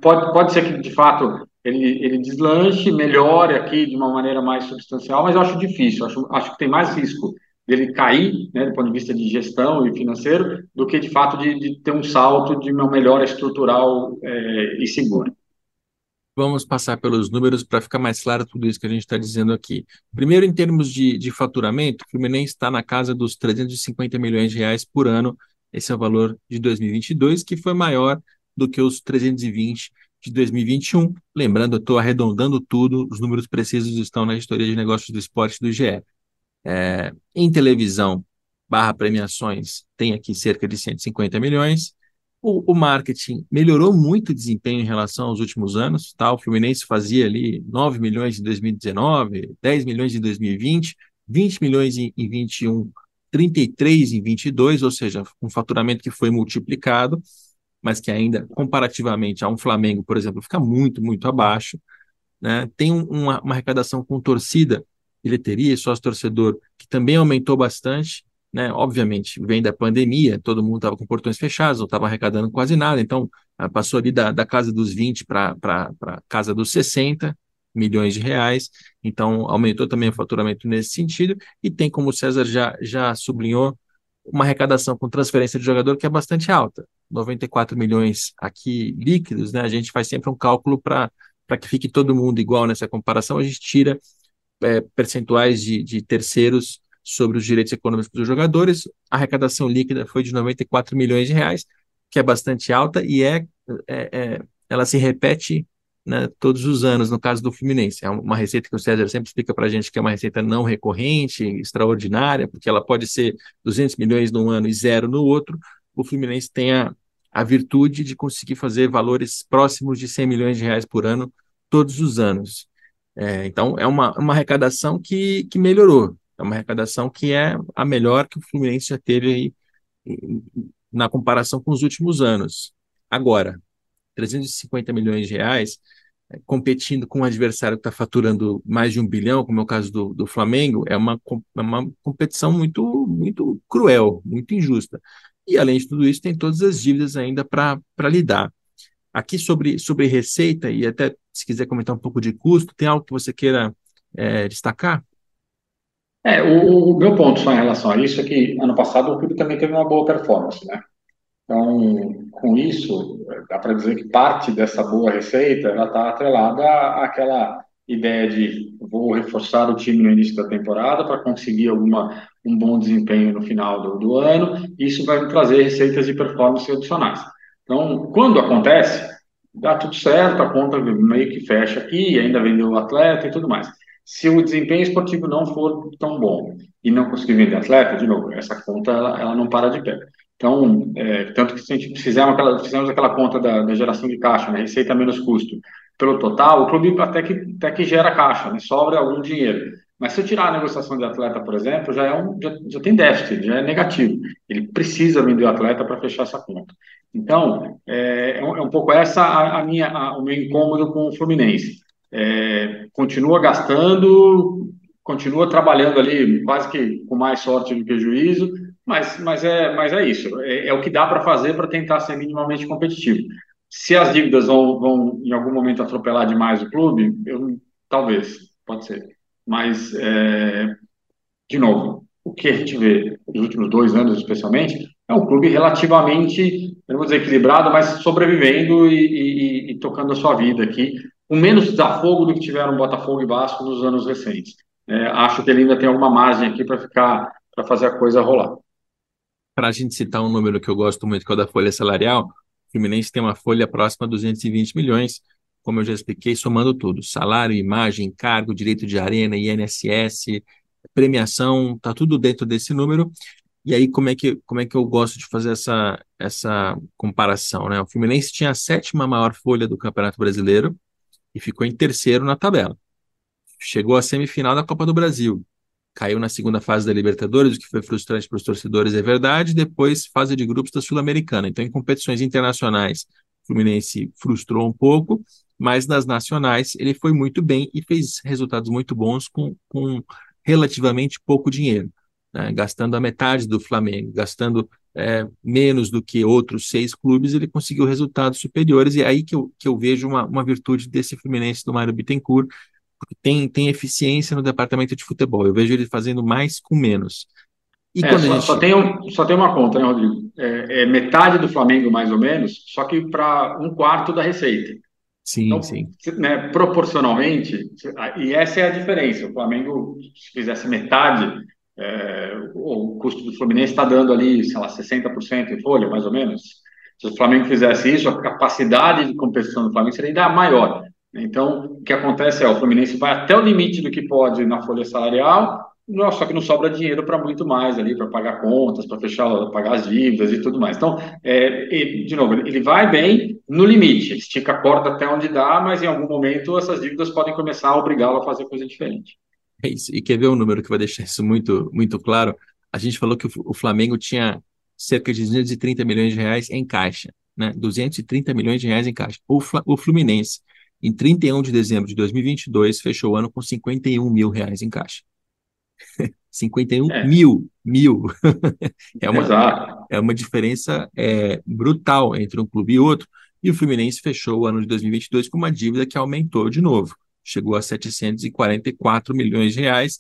pode, pode ser que, de fato, ele, ele deslanche, melhore aqui de uma maneira mais substancial, mas eu acho difícil. Acho, acho que tem mais risco dele cair, né, do ponto de vista de gestão e financeiro, do que de fato de, de ter um salto de uma melhora estrutural é, e segura. Vamos passar pelos números para ficar mais claro tudo isso que a gente está dizendo aqui. Primeiro, em termos de, de faturamento, o Fluminense está na casa dos 350 milhões de reais por ano. Esse é o valor de 2022, que foi maior do que os 320 de 2021. Lembrando, eu estou arredondando tudo, os números precisos estão na história de negócios do esporte do GE. É, em televisão, barra premiações, tem aqui cerca de 150 milhões. O, o, marketing melhorou muito o desempenho em relação aos últimos anos. Tá? O Fluminense fazia ali 9 milhões em 2019, 10 milhões em 2020, 20 milhões em, em 21, 33 em 22, ou seja, um faturamento que foi multiplicado, mas que ainda, comparativamente a um Flamengo, por exemplo, fica muito, muito abaixo. Né? Tem um, uma, uma arrecadação com torcida bilheteria, sócio-torcedor, que também aumentou bastante, né? Obviamente, vem da pandemia, todo mundo estava com portões fechados, não estava arrecadando quase nada, então ah, passou ali da, da casa dos 20 para a casa dos 60 milhões de reais, então aumentou também o faturamento nesse sentido, e tem, como o César já, já sublinhou, uma arrecadação com transferência de jogador que é bastante alta, 94 milhões aqui líquidos, né? A gente faz sempre um cálculo para que fique todo mundo igual nessa comparação, a gente tira é, percentuais de, de terceiros sobre os direitos econômicos dos jogadores. A arrecadação líquida foi de 94 milhões de reais, que é bastante alta e é, é, é ela se repete né, todos os anos, no caso do Fluminense. É uma receita que o César sempre explica para a gente que é uma receita não recorrente, extraordinária, porque ela pode ser 200 milhões num ano e zero no outro. O Fluminense tem a, a virtude de conseguir fazer valores próximos de 100 milhões de reais por ano todos os anos. É, então, é uma, uma arrecadação que, que melhorou. É uma arrecadação que é a melhor que o Fluminense já teve aí na comparação com os últimos anos. Agora, 350 milhões de reais, é, competindo com um adversário que está faturando mais de um bilhão, como é o caso do, do Flamengo, é uma, é uma competição muito, muito cruel, muito injusta. E, além de tudo isso, tem todas as dívidas ainda para lidar. Aqui sobre, sobre receita, e até se quiser comentar um pouco de custo, tem algo que você queira é, destacar? É, o, o, meu ponto só em relação a isso é que ano passado o clube também teve uma boa performance, né? Então, com isso, dá para dizer que parte dessa boa receita ela está atrelada àquela ideia de vou reforçar o time no início da temporada para conseguir alguma um bom desempenho no final do, do ano. Isso vai me trazer receitas de performance adicionais. Então, quando acontece, dá tudo certo, a conta meio que fecha aqui, ainda vendeu o atleta e tudo mais. Se o desempenho esportivo não for tão bom e não conseguir vender atleta, de novo, essa conta ela, ela não para de pé. Então, é, tanto que se a gente fizemos aquela, fizemos aquela conta da, da, geração de caixa, né, receita menos custo, pelo total, o clube até que, até que gera caixa, né, sobra algum dinheiro. Mas se eu tirar a negociação de atleta, por exemplo, já, é um, já, já tem déficit, já é negativo. Ele precisa vender o atleta para fechar essa conta. Então, é, é, um, é um pouco essa a, a minha, a, o meu incômodo com o Fluminense. É, continua gastando, continua trabalhando ali quase que com mais sorte do que juízo, mas, mas, é, mas é isso. É, é o que dá para fazer para tentar ser minimamente competitivo. Se as dívidas vão, vão em algum momento atropelar demais o clube, eu, talvez, pode ser. Mas, é, de novo, o que a gente vê nos últimos dois anos, especialmente, é um clube relativamente, vou dizer equilibrado, mas sobrevivendo e, e, e tocando a sua vida aqui, com menos desafogo do que tiveram Botafogo e Vasco nos anos recentes. É, acho que ele ainda tem alguma margem aqui para ficar, para fazer a coisa rolar. Para a gente citar um número que eu gosto muito, que é o da folha salarial, o Fluminense tem uma folha próxima a 220 milhões, como eu já expliquei, somando tudo: salário, imagem, cargo, direito de arena, INSS, premiação, tá tudo dentro desse número. E aí, como é que, como é que eu gosto de fazer essa, essa comparação? Né? O Fluminense tinha a sétima maior folha do Campeonato Brasileiro e ficou em terceiro na tabela. Chegou à semifinal da Copa do Brasil. Caiu na segunda fase da Libertadores, o que foi frustrante para os torcedores, é verdade. Depois, fase de grupos da Sul-Americana. Então, em competições internacionais, Fluminense frustrou um pouco, mas nas nacionais ele foi muito bem e fez resultados muito bons com, com relativamente pouco dinheiro né, gastando a metade do Flamengo, gastando é, menos do que outros seis clubes, ele conseguiu resultados superiores, e é aí que eu, que eu vejo uma, uma virtude desse Fluminense do Mário Bittencourt, tem, tem eficiência no departamento de futebol, eu vejo ele fazendo mais com menos. E é, só, gente... só, tem um, só tem uma conta, né, Rodrigo? É, é metade do Flamengo, mais ou menos, só que para um quarto da receita. Sim, então, sim. Né, proporcionalmente, e essa é a diferença. O Flamengo, se fizesse metade, é, o custo do Fluminense está dando ali, sei lá, 60% em folha, mais ou menos. Se o Flamengo fizesse isso, a capacidade de competição do Flamengo seria ainda maior. Então, o que acontece é o Fluminense vai até o limite do que pode na folha salarial, só que não sobra dinheiro para muito mais ali, para pagar contas, para fechar, pagar as dívidas e tudo mais. Então, é, de novo, ele vai bem no limite, estica a corda até onde dá, mas em algum momento essas dívidas podem começar a obrigá-lo a fazer coisa diferente. É isso. E quer ver um número que vai deixar isso muito, muito claro? A gente falou que o Flamengo tinha cerca de 230 milhões de reais em caixa, né? 230 milhões de reais em caixa. O, o Fluminense, em 31 de dezembro de 2022, fechou o ano com 51 mil reais em caixa. 51 é. mil, mil. (laughs) é, uma, é uma diferença é, brutal entre um clube e outro. E o Fluminense fechou o ano de 2022 com uma dívida que aumentou de novo chegou a 744 milhões de reais.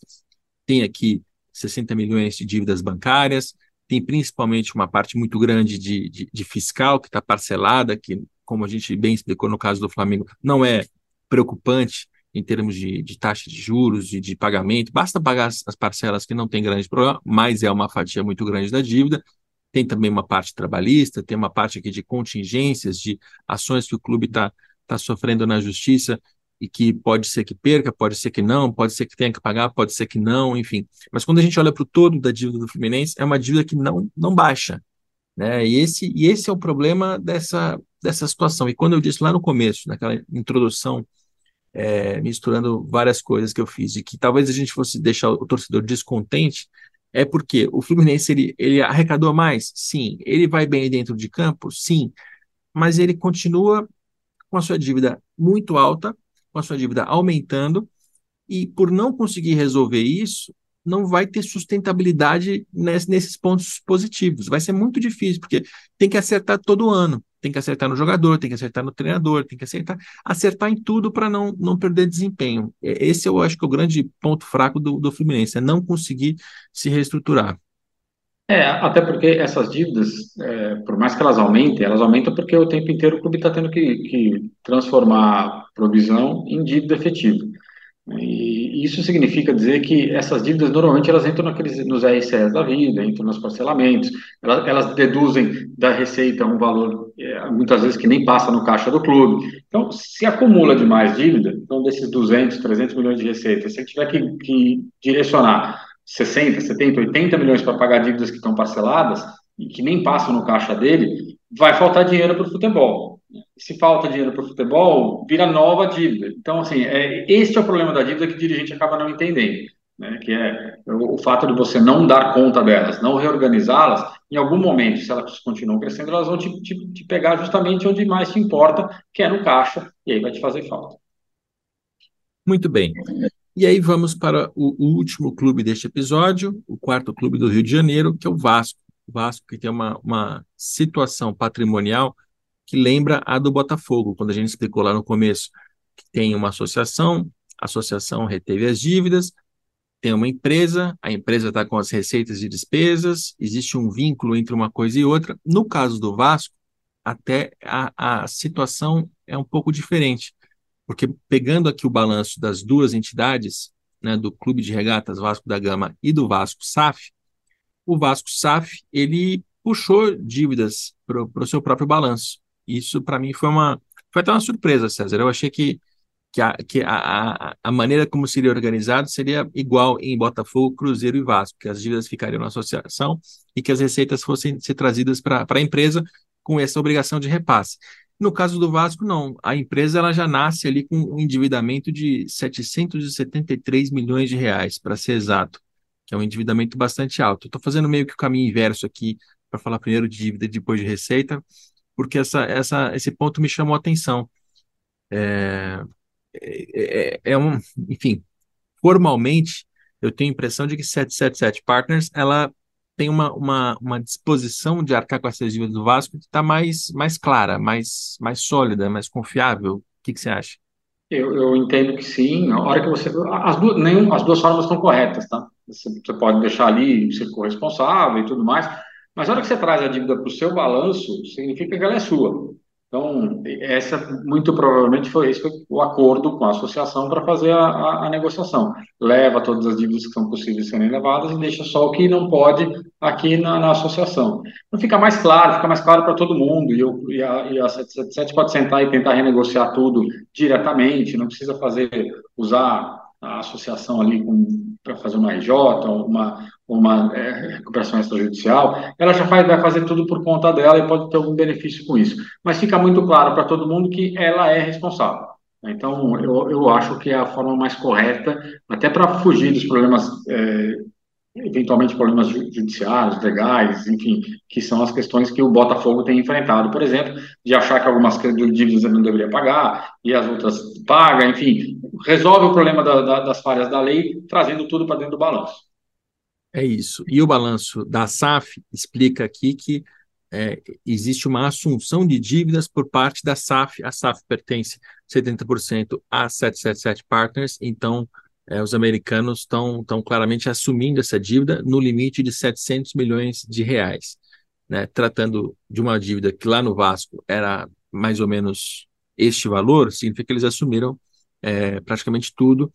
Tem aqui 60 milhões de dívidas bancárias, tem principalmente uma parte muito grande de, de, de fiscal que está parcelada, que, como a gente bem explicou no caso do Flamengo, não é preocupante em termos de, de taxa de juros e de pagamento, basta pagar as, as parcelas que não tem grande problema, mas é uma fatia muito grande da dívida. Tem também uma parte trabalhista, tem uma parte aqui de contingências, de ações que o clube está tá sofrendo na justiça e que pode ser que perca, pode ser que não, pode ser que tenha que pagar, pode ser que não, enfim. Mas quando a gente olha para o todo da dívida do Fluminense, é uma dívida que não, não baixa. Né? E, esse, e esse é o problema dessa, dessa situação. E quando eu disse lá no começo, naquela introdução, é, misturando várias coisas que eu fiz, de que talvez a gente fosse deixar o torcedor descontente, é porque o Fluminense ele, ele arrecadou mais? Sim. Ele vai bem dentro de campo? Sim. Mas ele continua com a sua dívida muito alta, com a sua dívida aumentando, e por não conseguir resolver isso, não vai ter sustentabilidade nesses pontos positivos. Vai ser muito difícil, porque tem que acertar todo ano. Tem que acertar no jogador, tem que acertar no treinador, tem que acertar, acertar em tudo para não, não perder desempenho. Esse eu acho que é o grande ponto fraco do, do Fluminense, é não conseguir se reestruturar. É, até porque essas dívidas, é, por mais que elas aumentem, elas aumentam porque o tempo inteiro o clube está tendo que, que, transformar provisão em dívida efetiva. E isso significa dizer que essas dívidas normalmente elas entram naqueles, nos RCEs da vida, entram nos parcelamentos, elas, elas deduzem da receita um valor, é, muitas vezes, que nem passa no caixa do clube. Então, se acumula demais dívida, então desses 200, 300 milhões de receita, se tiver que, que direcionar 60, 70, 80 milhões para pagar dívidas que estão parceladas e que nem passam no caixa dele, vai faltar dinheiro para o futebol. Se falta dinheiro para o futebol, vira nova dívida. Então, assim, é, este é o problema da dívida que o dirigente acaba não entendendo. Né, que é o, o, fato de você não dar conta delas, não reorganizá-las, em algum momento, se elas continuam crescendo, elas vão te, te, te, pegar justamente onde mais te importa, que é no caixa, e aí vai te fazer falta. Muito bem. E aí vamos para o, último clube deste episódio, o quarto clube do Rio de Janeiro, que é o Vasco. O Vasco que tem uma, uma situação patrimonial que lembra a do Botafogo, quando a gente explicou lá no começo que tem uma associação, a associação reteve as dívidas, tem uma empresa, a empresa está com as receitas e despesas, existe um vínculo entre uma coisa e outra. No caso do Vasco, até a, a situação é um pouco diferente, porque pegando aqui o balanço das duas entidades, né, do Clube de Regatas Vasco da Gama e do Vasco SAF, o Vasco SAF ele puxou dívidas para o seu próprio balanço. Isso para mim foi uma foi até uma surpresa, César. Eu achei que que a, que a, a, maneira como seria organizado seria igual em Botafogo, Cruzeiro e Vasco, que as dívidas ficariam na associação e que as receitas fossem ser trazidas para a empresa com essa obrigação de repasse. No caso do Vasco, não. A empresa ela já nasce ali com um endividamento de 773 milhões de reais, para ser exato, que é um endividamento bastante alto. Estou fazendo meio que o caminho inverso aqui, para falar primeiro de dívida e depois de receita, porque essa, essa, esse ponto me chamou a atenção. É, é, é, é um, enfim, formalmente, eu tenho a impressão de que 777 Partners, ela tem uma, uma, uma disposição de arcar com essas dívidas do Vasco que está mais, mais clara, mais, mais sólida, mais confiável. O que, que você acha? Eu, eu entendo que sim. A hora que você. As duas, nenhum, as duas formas estão corretas, tá? Você, você pode deixar ali ser corresponsável e tudo mais, mas a hora que você traz a dívida para o seu balanço, significa que ela é sua. Então, essa muito provavelmente foi esse o acordo com a associação para fazer a, a, a, negociação. Leva todas as dívidas que são possíveis serem levadas e deixa só o que não pode aqui na, na associação. Então, fica mais claro, fica mais claro para todo mundo. E, eu, e, a, e a 777 pode sentar e tentar renegociar tudo diretamente, não precisa fazer, usar a associação ali para fazer uma RJ, uma, uma é, recuperação extrajudicial, ela já faz, vai fazer tudo por conta dela e pode ter algum benefício com isso. Mas fica muito claro para todo mundo que ela é responsável. Então, eu, eu acho que é a forma mais correta, até para fugir dos problemas, é, eventualmente problemas judiciários, legais, enfim, que são as questões que o Botafogo tem enfrentado, por exemplo, de achar que algumas dívidas ele não deveria pagar e as outras paga, enfim, resolve o problema da, da, das falhas da lei, trazendo tudo para dentro do balanço. É isso. E o balanço da SAF explica aqui que é, existe uma assunção de dívidas por parte da SAF. A SAF pertence 70% a 777 Partners, então é, os americanos estão claramente assumindo essa dívida no limite de 700 milhões de reais. Né? Tratando de uma dívida que lá no Vasco era mais ou menos este valor, significa que eles assumiram é, praticamente tudo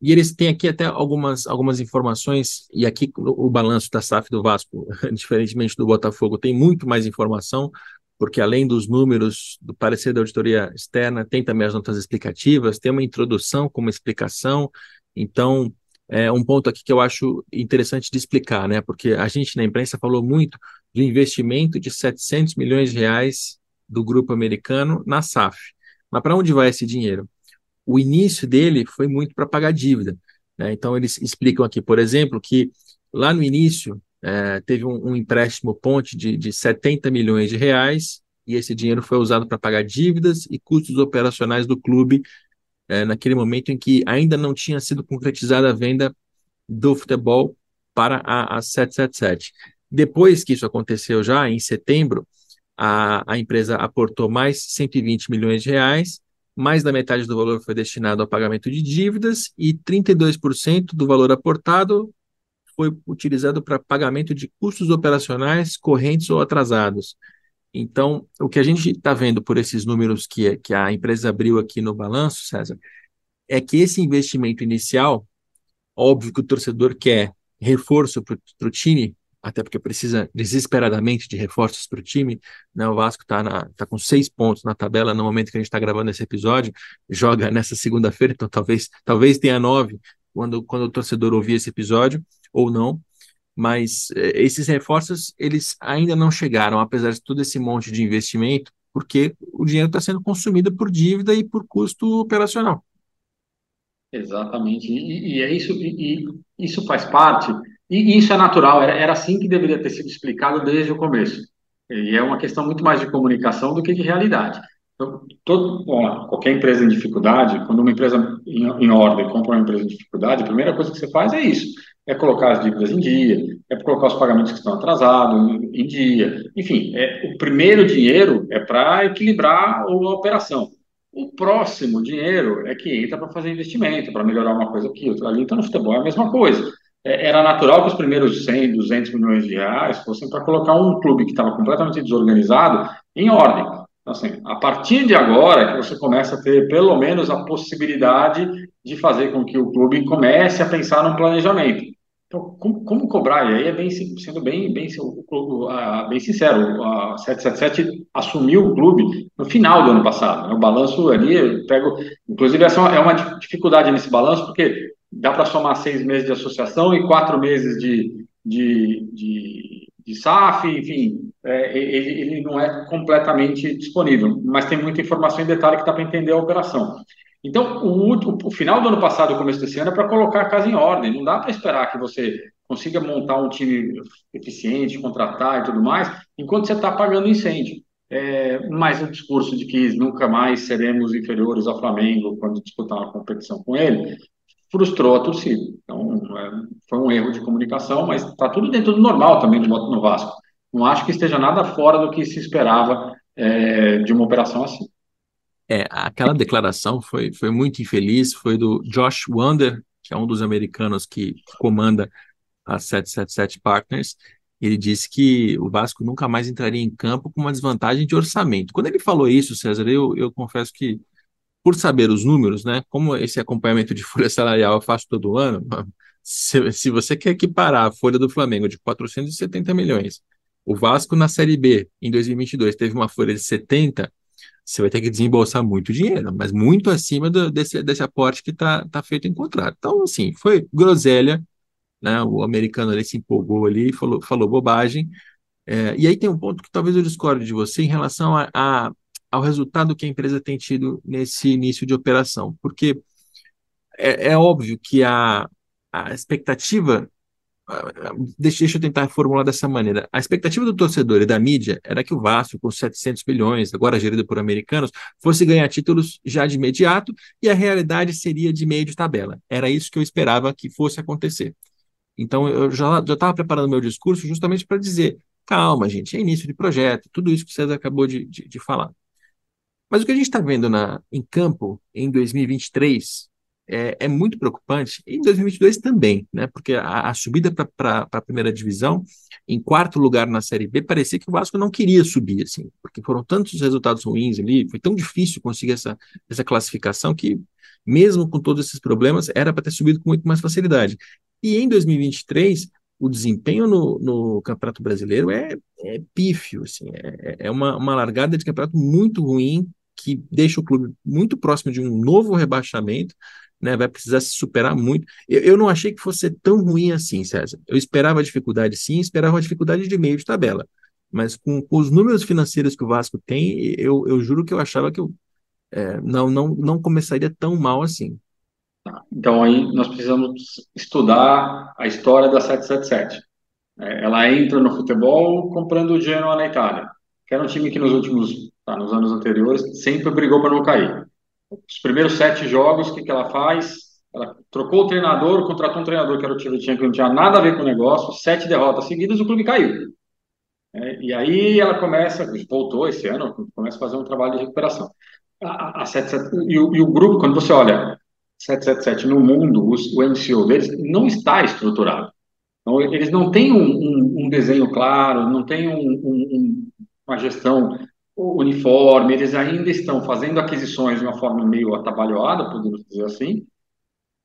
e eles têm aqui até algumas, algumas informações, e aqui o, balanço da SAF do Vasco, (laughs) diferentemente do Botafogo, tem muito mais informação, porque além dos números do parecer da auditoria externa, tem também as notas explicativas, tem uma introdução com uma explicação. Então, é um ponto aqui que eu acho interessante de explicar, né? Porque a gente na imprensa falou muito do investimento de 700 milhões de reais do grupo americano na SAF. Mas para onde vai esse dinheiro? O início dele foi muito para pagar dívida. Né? Então, eles explicam aqui, por exemplo, que lá no início é, teve um, um, empréstimo ponte de, de 70 milhões de reais e esse dinheiro foi usado para pagar dívidas e custos operacionais do clube é, naquele momento em que ainda não tinha sido concretizada a venda do futebol para a, a 777. Depois que isso aconteceu já, em setembro, a, a empresa aportou mais 120 milhões de reais mais da metade do valor foi destinado ao pagamento de dívidas e 32% do valor aportado foi utilizado para pagamento de custos operacionais correntes ou atrasados. Então, o que a gente está vendo por esses números que, que a empresa abriu aqui no balanço, César, é que esse investimento inicial, óbvio que o torcedor quer reforço para o time, até porque precisa desesperadamente de reforços para o time. Né? O Vasco está tá com seis pontos na tabela no momento que a gente está gravando esse episódio, joga nessa segunda-feira, então talvez, talvez tenha nove quando, quando o torcedor ouvir esse episódio, ou não. Mas eh, esses reforços, eles ainda não chegaram, apesar de todo esse monte de investimento, porque o dinheiro está sendo consumido por dívida e por custo operacional. Exatamente, e, e é isso, e, e isso faz parte e isso é natural, era, era assim que deveria ter sido explicado desde o começo. E é uma questão muito mais de comunicação do que de realidade. Então, todo, qualquer empresa em dificuldade, quando uma empresa em, em ordem compra uma empresa em dificuldade, a primeira coisa que você faz é isso. é colocar as dívidas em dia, é colocar os pagamentos que estão atrasados em dia. Enfim, é, o primeiro dinheiro é para equilibrar a operação. O próximo dinheiro é que entra para fazer investimento, para melhorar uma coisa aqui, outra ali. Então, no futebol é a mesma coisa. É, era natural que os primeiros 100, 200 milhões de reais fossem para colocar um clube que estava completamente desorganizado em ordem. Então, assim, a partir de agora é que você começa a ter pelo menos a possibilidade de fazer com que o clube comece a pensar num planejamento. Então, como, como cobrar? E aí é bem, sendo bem, bem, bem sincero, a 777 assumiu o clube no final do ano passado. Né? O balanço ali, eu pego, inclusive essa é uma é dificuldade nesse balanço, porque dá para somar seis meses de associação e quatro meses de, de, de, de SAF, enfim, é, ele, ele, não é completamente disponível, mas tem muita informação em detalhe que dá para entender a operação. Então, o, o, o, final do ano passado e o começo desse ano é para colocar a casa em ordem, não dá para esperar que você consiga montar um time eficiente, contratar e tudo mais, enquanto você está pagando incêndio. É, mas o discurso de que nunca mais seremos inferiores ao Flamengo quando disputar uma competição com ele, frustrou a torcida. Então, é, foi um erro de comunicação, mas está tudo dentro do normal também do voto no Vasco. Não acho que esteja nada fora do que se esperava é, de uma operação assim. É, aquela declaração foi, foi muito infeliz, foi do Josh Wander, que é um dos americanos que comanda a 777 Partners, ele disse que o Vasco nunca mais entraria em campo com uma desvantagem de orçamento. Quando ele falou isso, César, eu, eu confesso que por saber os números, né, como esse acompanhamento de folha salarial eu faço todo ano, (laughs) se, se você quer equiparar a folha do Flamengo de 470 milhões, o Vasco na Série B em 2022 teve uma folha de 70, você vai ter que desembolsar muito dinheiro, mas muito acima do, desse, desse aporte que está tá feito em contrato. Então, assim, foi groselha, né, o americano ali se empolgou ali, falou, falou bobagem, é, e aí tem um ponto que talvez eu discorde de você em relação a, a ao resultado que a empresa tem tido nesse início de operação. Porque é, é óbvio que a, a expectativa. Deixa, deixa eu tentar formular dessa maneira. A expectativa do torcedor e da mídia era que o Vasco, com 700 milhões, agora gerido por americanos, fosse ganhar títulos já de imediato e a realidade seria de meio de tabela. Era isso que eu esperava que fosse acontecer. Então, eu já estava preparando meu discurso justamente para dizer: calma, gente, é início de projeto, tudo isso que você acabou de, de, de falar. Mas o que a gente está vendo na, em campo em 2023 é, é, muito preocupante, e em 2022 também, né? Porque a, a subida para a primeira divisão, em quarto lugar na Série B, parecia que o Vasco não queria subir, assim, porque foram tantos resultados ruins ali, foi tão difícil conseguir essa, essa classificação que, mesmo com todos esses problemas, era para ter subido com muito mais facilidade. E em 2023, o desempenho no, no Campeonato Brasileiro é, é pífio, assim, é, é uma, uma largada de campeonato muito ruim, que deixa o clube muito próximo de um novo rebaixamento, né, vai precisar se superar muito. Eu, eu não achei que fosse tão ruim assim, César. Eu esperava dificuldade sim, esperava dificuldade de meio de tabela. Mas com, com os números financeiros que o Vasco tem, eu, eu juro que eu achava que eu é, não, não, não começaria tão mal assim. Tá. Então aí nós precisamos estudar a história da 777. É, ela entra no futebol comprando o Genoa na Itália, que era um time que nos últimos tá, nos anos anteriores, sempre brigou para não cair. Os primeiros sete jogos, o que, que ela faz? Ela trocou o treinador, contratou um treinador que era o Tchevchenko, que não tinha nada a ver com o negócio, sete derrotas seguidas, o clube caiu. É, e aí ela começa, voltou esse ano, começa a fazer um trabalho de recuperação. A, a, a 77, e, o, e o grupo, quando você olha 777 no mundo, o, o MCO deles não está estruturado. Então, eles não têm um, um, um desenho claro, não têm um, uma gestão uniforme, eles ainda estão fazendo aquisições de uma forma meio atabalhoada, podemos dizer assim,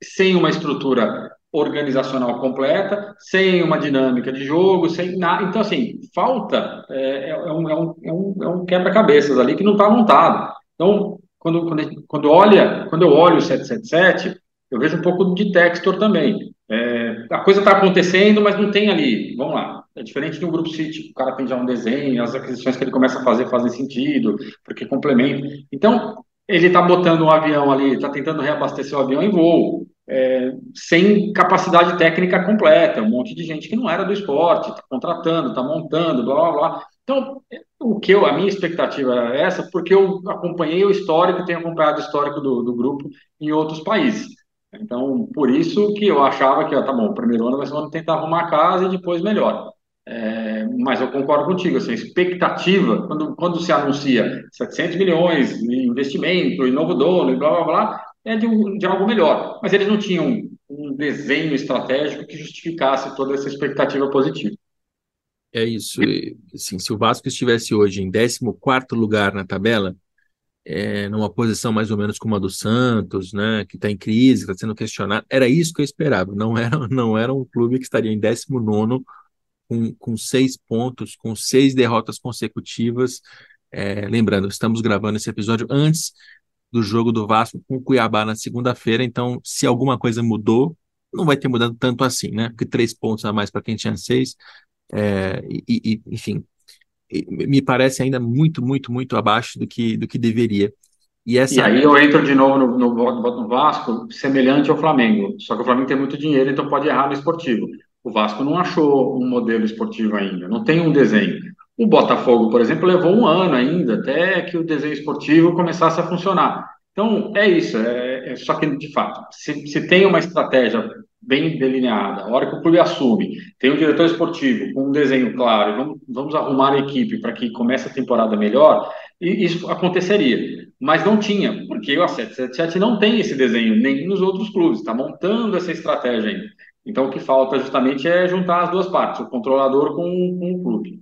sem uma estrutura organizacional completa, sem uma dinâmica de jogo, sem nada. Então, assim, falta, é, é, é um, é um, é um, é um quebra-cabeças ali que não está montado. Então, quando, quando, quando, olha, quando eu olho o 777, eu vejo um pouco de Textor também. É, a coisa está acontecendo, mas não tem ali. Vamos lá. É diferente de um grupo City, o cara tem já um desenho, as aquisições que ele começa a fazer fazem sentido, porque complementa. Então, ele está botando um avião ali, está tentando reabastecer o avião em voo, é, sem capacidade técnica completa, um monte de gente que não era do esporte, está contratando, está montando, blá blá blá. Então, o que eu, a minha expectativa era essa, porque eu acompanhei o histórico, tenho acompanhado o histórico do, do grupo em outros países. Então, por isso que eu achava que, ó, tá bom, o primeiro ano vai ser um ano tentar arrumar a casa e depois melhor. É, mas eu concordo contigo, assim, expectativa, quando, quando se anuncia 700 milhões de investimento e novo dono e blá, blá, blá, é de, um, de algo melhor. Mas eles não tinham um desenho estratégico que justificasse toda essa expectativa positiva. É isso. Assim, se o Vasco estivesse hoje em 14º lugar na tabela, é, numa posição mais ou menos como a do Santos, né, que está em crise, está sendo questionado, era isso que eu esperava. Não era, não era um clube que estaria em 19 com, com seis pontos, com seis derrotas consecutivas. É, lembrando, estamos gravando esse episódio antes do jogo do Vasco com o Cuiabá na segunda-feira, então se alguma coisa mudou, não vai ter mudado tanto assim, né? Porque três pontos a mais para quem tinha seis, é, e, e, enfim, me parece ainda muito, muito, muito abaixo do que, do que deveria. E, essa... e aí eu entro de novo no, no, no Vasco, semelhante ao Flamengo, só que o Flamengo tem muito dinheiro, então pode errar no esportivo. O Vasco não achou um modelo esportivo ainda, não tem um desenho. O Botafogo, por exemplo, levou um ano ainda até que o desenho esportivo começasse a funcionar. Então, é isso. É, é só que, de fato, se, se tem uma estratégia bem delineada, a hora que o clube assume, tem um diretor esportivo com um desenho claro, vamos, vamos arrumar a equipe para que comece a temporada melhor, e isso aconteceria. Mas não tinha, porque o A777 não tem esse desenho, nem nos outros clubes, está montando essa estratégia ainda. Então, o que falta justamente é juntar as duas partes, o controlador com, com o clube.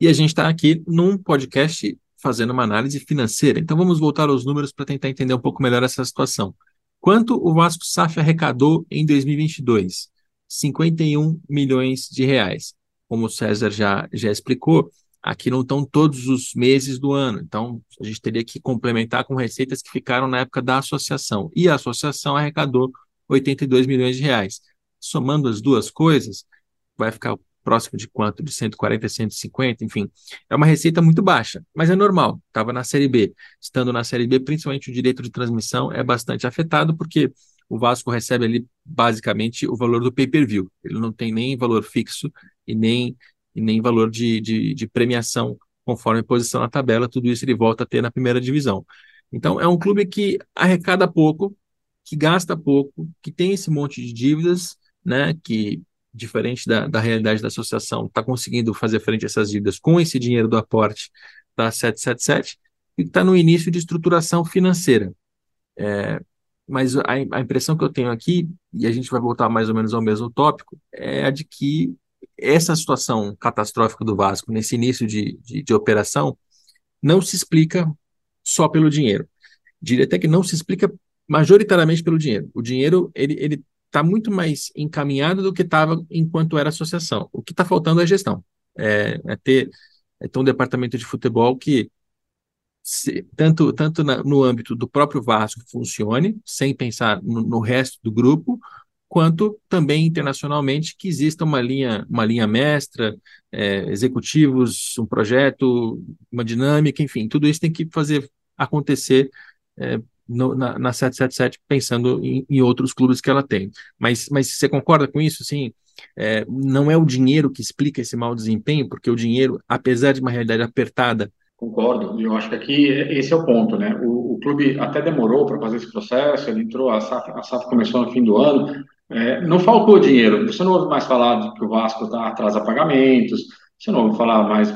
E a gente está aqui num podcast fazendo uma análise financeira. Então, vamos voltar aos números para tentar entender um pouco melhor essa situação. Quanto o Vasco SAF arrecadou em 2022? 51 milhões de reais. Como o César já, já explicou, aqui não estão todos os meses do ano. Então, a gente teria que complementar com receitas que ficaram na época da associação. E a associação arrecadou 82 milhões de reais somando as duas coisas, vai ficar próximo de quanto? De 140 a 150, enfim. É uma receita muito baixa, mas é normal. Estava na Série B. Estando na Série B, principalmente o direito de transmissão é bastante afetado, porque o Vasco recebe ali basicamente o valor do pay-per-view. Ele não tem nem valor fixo e nem, e nem valor de, de, de premiação conforme posição na tabela. Tudo isso ele volta a ter na primeira divisão. Então, é um clube que arrecada pouco, que gasta pouco, que tem esse monte de dívidas né, que, diferente da, da realidade da associação, está conseguindo fazer frente a essas dívidas com esse dinheiro do aporte da 777 e está no início de estruturação financeira. É, mas a, a, impressão que eu tenho aqui, e a gente vai voltar mais ou menos ao mesmo tópico, é a de que essa situação catastrófica do Vasco nesse início de, de, de operação não se explica só pelo dinheiro. Diria até que não se explica majoritariamente pelo dinheiro. O dinheiro ele, ele está muito mais encaminhado do que estava enquanto era associação. O que está faltando é gestão. É, é, ter, é ter um departamento de futebol que, se, tanto, tanto na, no âmbito do próprio Vasco, funcione, sem pensar no, no, resto do grupo, quanto também internacionalmente que exista uma linha, uma linha mestra, é, executivos, um projeto, uma dinâmica, enfim, tudo isso tem que fazer acontecer é, no, na, na 777 pensando em, em, outros clubes que ela tem. Mas, mas você concorda com isso? Sim, é, não é o dinheiro que explica esse mau desempenho, porque o dinheiro, apesar de uma realidade apertada. Concordo, eu acho que aqui esse é o ponto, né? O, o clube até demorou para fazer esse processo, ele entrou, a SAF, a SAF começou no fim do ano, é, não faltou dinheiro, você não ouve mais falar de que o Vasco tá, atrasa pagamentos, você não ouve falar mais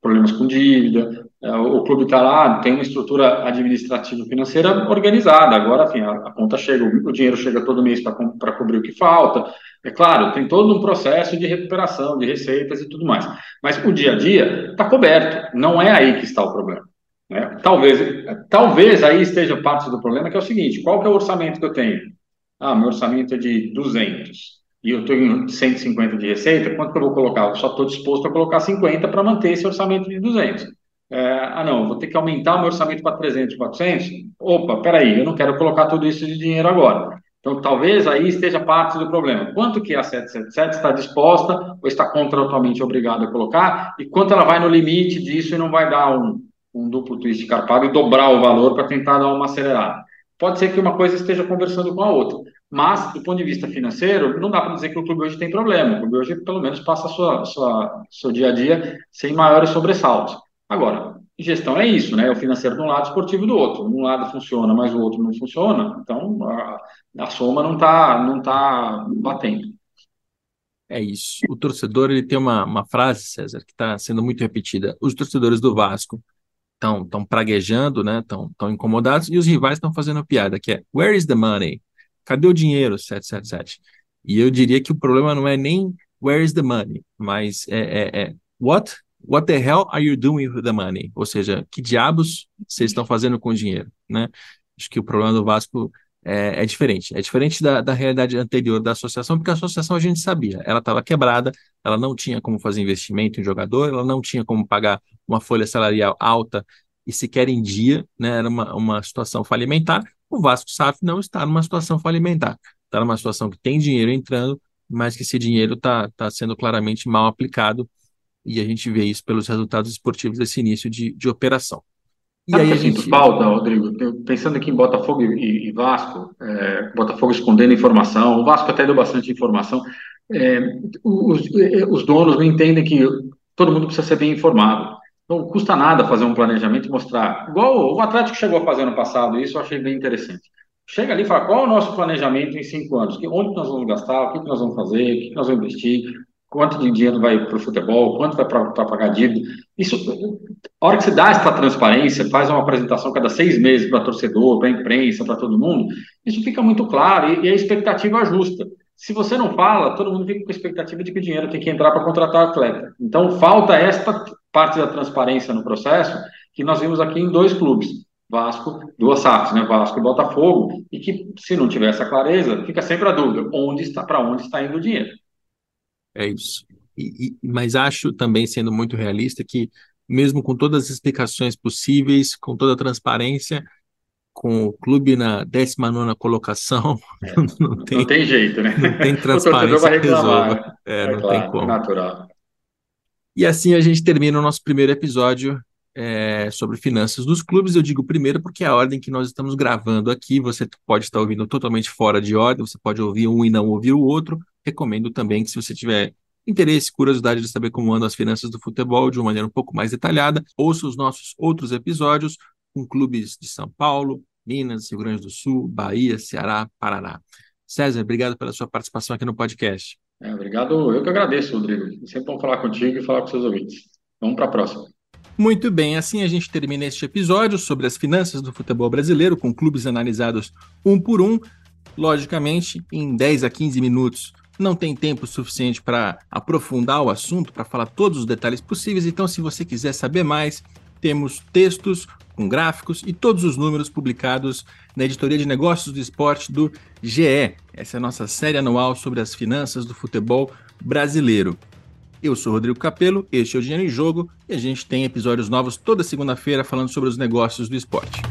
problemas com dívida, é, o clube está lá, tem uma estrutura administrativa financeira organizada. Agora, enfim, a, a conta chega, o, dinheiro chega todo mês para cobrir o que falta. É claro, tem todo um processo de recuperação de receitas e tudo mais. Mas o dia a dia está coberto. Não é aí que está o problema. Né? Talvez, talvez aí esteja parte do problema, que é o seguinte: qual que é o orçamento que eu tenho? Ah, meu orçamento é de 200 e eu tenho 150 de receita, quanto que eu vou colocar? Eu só estou disposto a colocar 50 para manter esse orçamento de 200. É, ah, não, vou ter que aumentar o meu orçamento para 300, 400. Opa, peraí, eu não quero colocar tudo isso de dinheiro agora. Então, talvez aí esteja parte do problema. Quanto que a 777 está disposta ou está contratualmente obrigada a colocar e quanto ela vai no limite disso e não vai dar um, um duplo twist carpado e dobrar o valor para tentar dar uma acelerada. Pode ser que uma coisa esteja conversando com a outra. Mas, do ponto de vista financeiro, não dá para dizer que o clube hoje tem problema. O clube hoje, pelo menos, passa sua, sua, seu dia a dia sem maiores sobressaltos. Agora, gestão é isso, né? O financeiro de um lado, esportivo do outro. Um lado funciona, mas o outro não funciona. Então a, a soma não está não tá batendo. É isso. O torcedor ele tem uma, uma frase, César, que está sendo muito repetida. Os torcedores do Vasco estão tão praguejando, né? Estão tão incomodados e os rivais estão fazendo piada, que é Where is the money? Cadê o dinheiro? 777. E eu diria que o problema não é nem Where is the money, mas é, é, é What What the hell are you doing with the money? Ou seja, que diabos vocês estão fazendo com o dinheiro, né? Acho que o problema do Vasco é, é diferente. É diferente da, da realidade anterior da associação, porque a associação a gente sabia, ela estava quebrada, ela não tinha como fazer investimento em jogador, ela não tinha como pagar uma folha salarial alta e sequer em dia, né? Era uma, uma situação falimentar. O Vasco SAF não está numa situação falimentar. Está numa situação que tem dinheiro entrando, mas que esse dinheiro está tá sendo claramente mal aplicado e a gente vê isso pelos resultados esportivos desse início de, de operação. E Sabe aí eu gente... sinto falta, Rodrigo? Pensando aqui em Botafogo e, e Vasco, é, Botafogo escondendo informação, o Vasco até deu bastante informação, é, os, os donos não entendem que todo mundo precisa ser bem informado. Não custa nada fazer um planejamento e mostrar. Igual o Atlético chegou a fazer ano passado, isso eu achei bem interessante. Chega ali e fala qual é o nosso planejamento em cinco anos, onde nós vamos gastar, o que nós vamos fazer, o que nós vamos investir, quanto de dinheiro vai para o futebol, quanto vai para pagar dívida. Isso, a hora que você dá essa transparência, faz uma apresentação cada seis meses para torcedor, para imprensa, para todo mundo, isso fica muito claro e, e a expectativa ajusta. Se você não fala, todo mundo fica com a expectativa de que o dinheiro tem que entrar para contratar atleta. Então, falta esta parte da transparência no processo que nós vimos aqui em dois clubes, Vasco, duas SAFs, né, Vasco e Botafogo, e que, se não tiver essa clareza, fica sempre a dúvida, onde está, para onde está indo o dinheiro. É isso. E, e, mas acho também, sendo muito realista, que mesmo com todas as explicações possíveis, com toda a transparência, com o clube na 19 colocação, é. (laughs) não, tem, não tem jeito, né? Não tem (laughs) transparência que resolva. É, é, não claro, tem como. Natural. E assim a gente termina o nosso primeiro episódio é, sobre finanças dos clubes. Eu digo primeiro porque é a ordem que nós estamos gravando aqui. Você pode estar ouvindo totalmente fora de ordem, você pode ouvir um e não ouvir o outro. Recomendo também que, se você tiver interesse, curiosidade de saber como andam as finanças do futebol de uma maneira um pouco mais detalhada, ouça os nossos outros episódios com clubes de São Paulo, Minas, Rio Grande do Sul, Bahia, Ceará, Paraná. César, obrigado pela sua participação aqui no podcast. É, obrigado, eu que agradeço, Rodrigo. É sempre bom falar contigo e falar com seus ouvintes. Vamos para a próxima. Muito bem, assim a gente termina este episódio sobre as finanças do futebol brasileiro, com clubes analisados um por um, logicamente em 10 a 15 minutos não tem tempo suficiente para aprofundar o assunto, para falar todos os detalhes possíveis. Então, se você quiser saber mais, temos textos com gráficos e todos os números publicados na editoria de negócios do esporte do GE. Essa é a nossa série anual sobre as finanças do futebol brasileiro. Eu sou Rodrigo Capello, este é o Dinheiro em Jogo e a gente tem episódios novos toda segunda-feira falando sobre os negócios do esporte.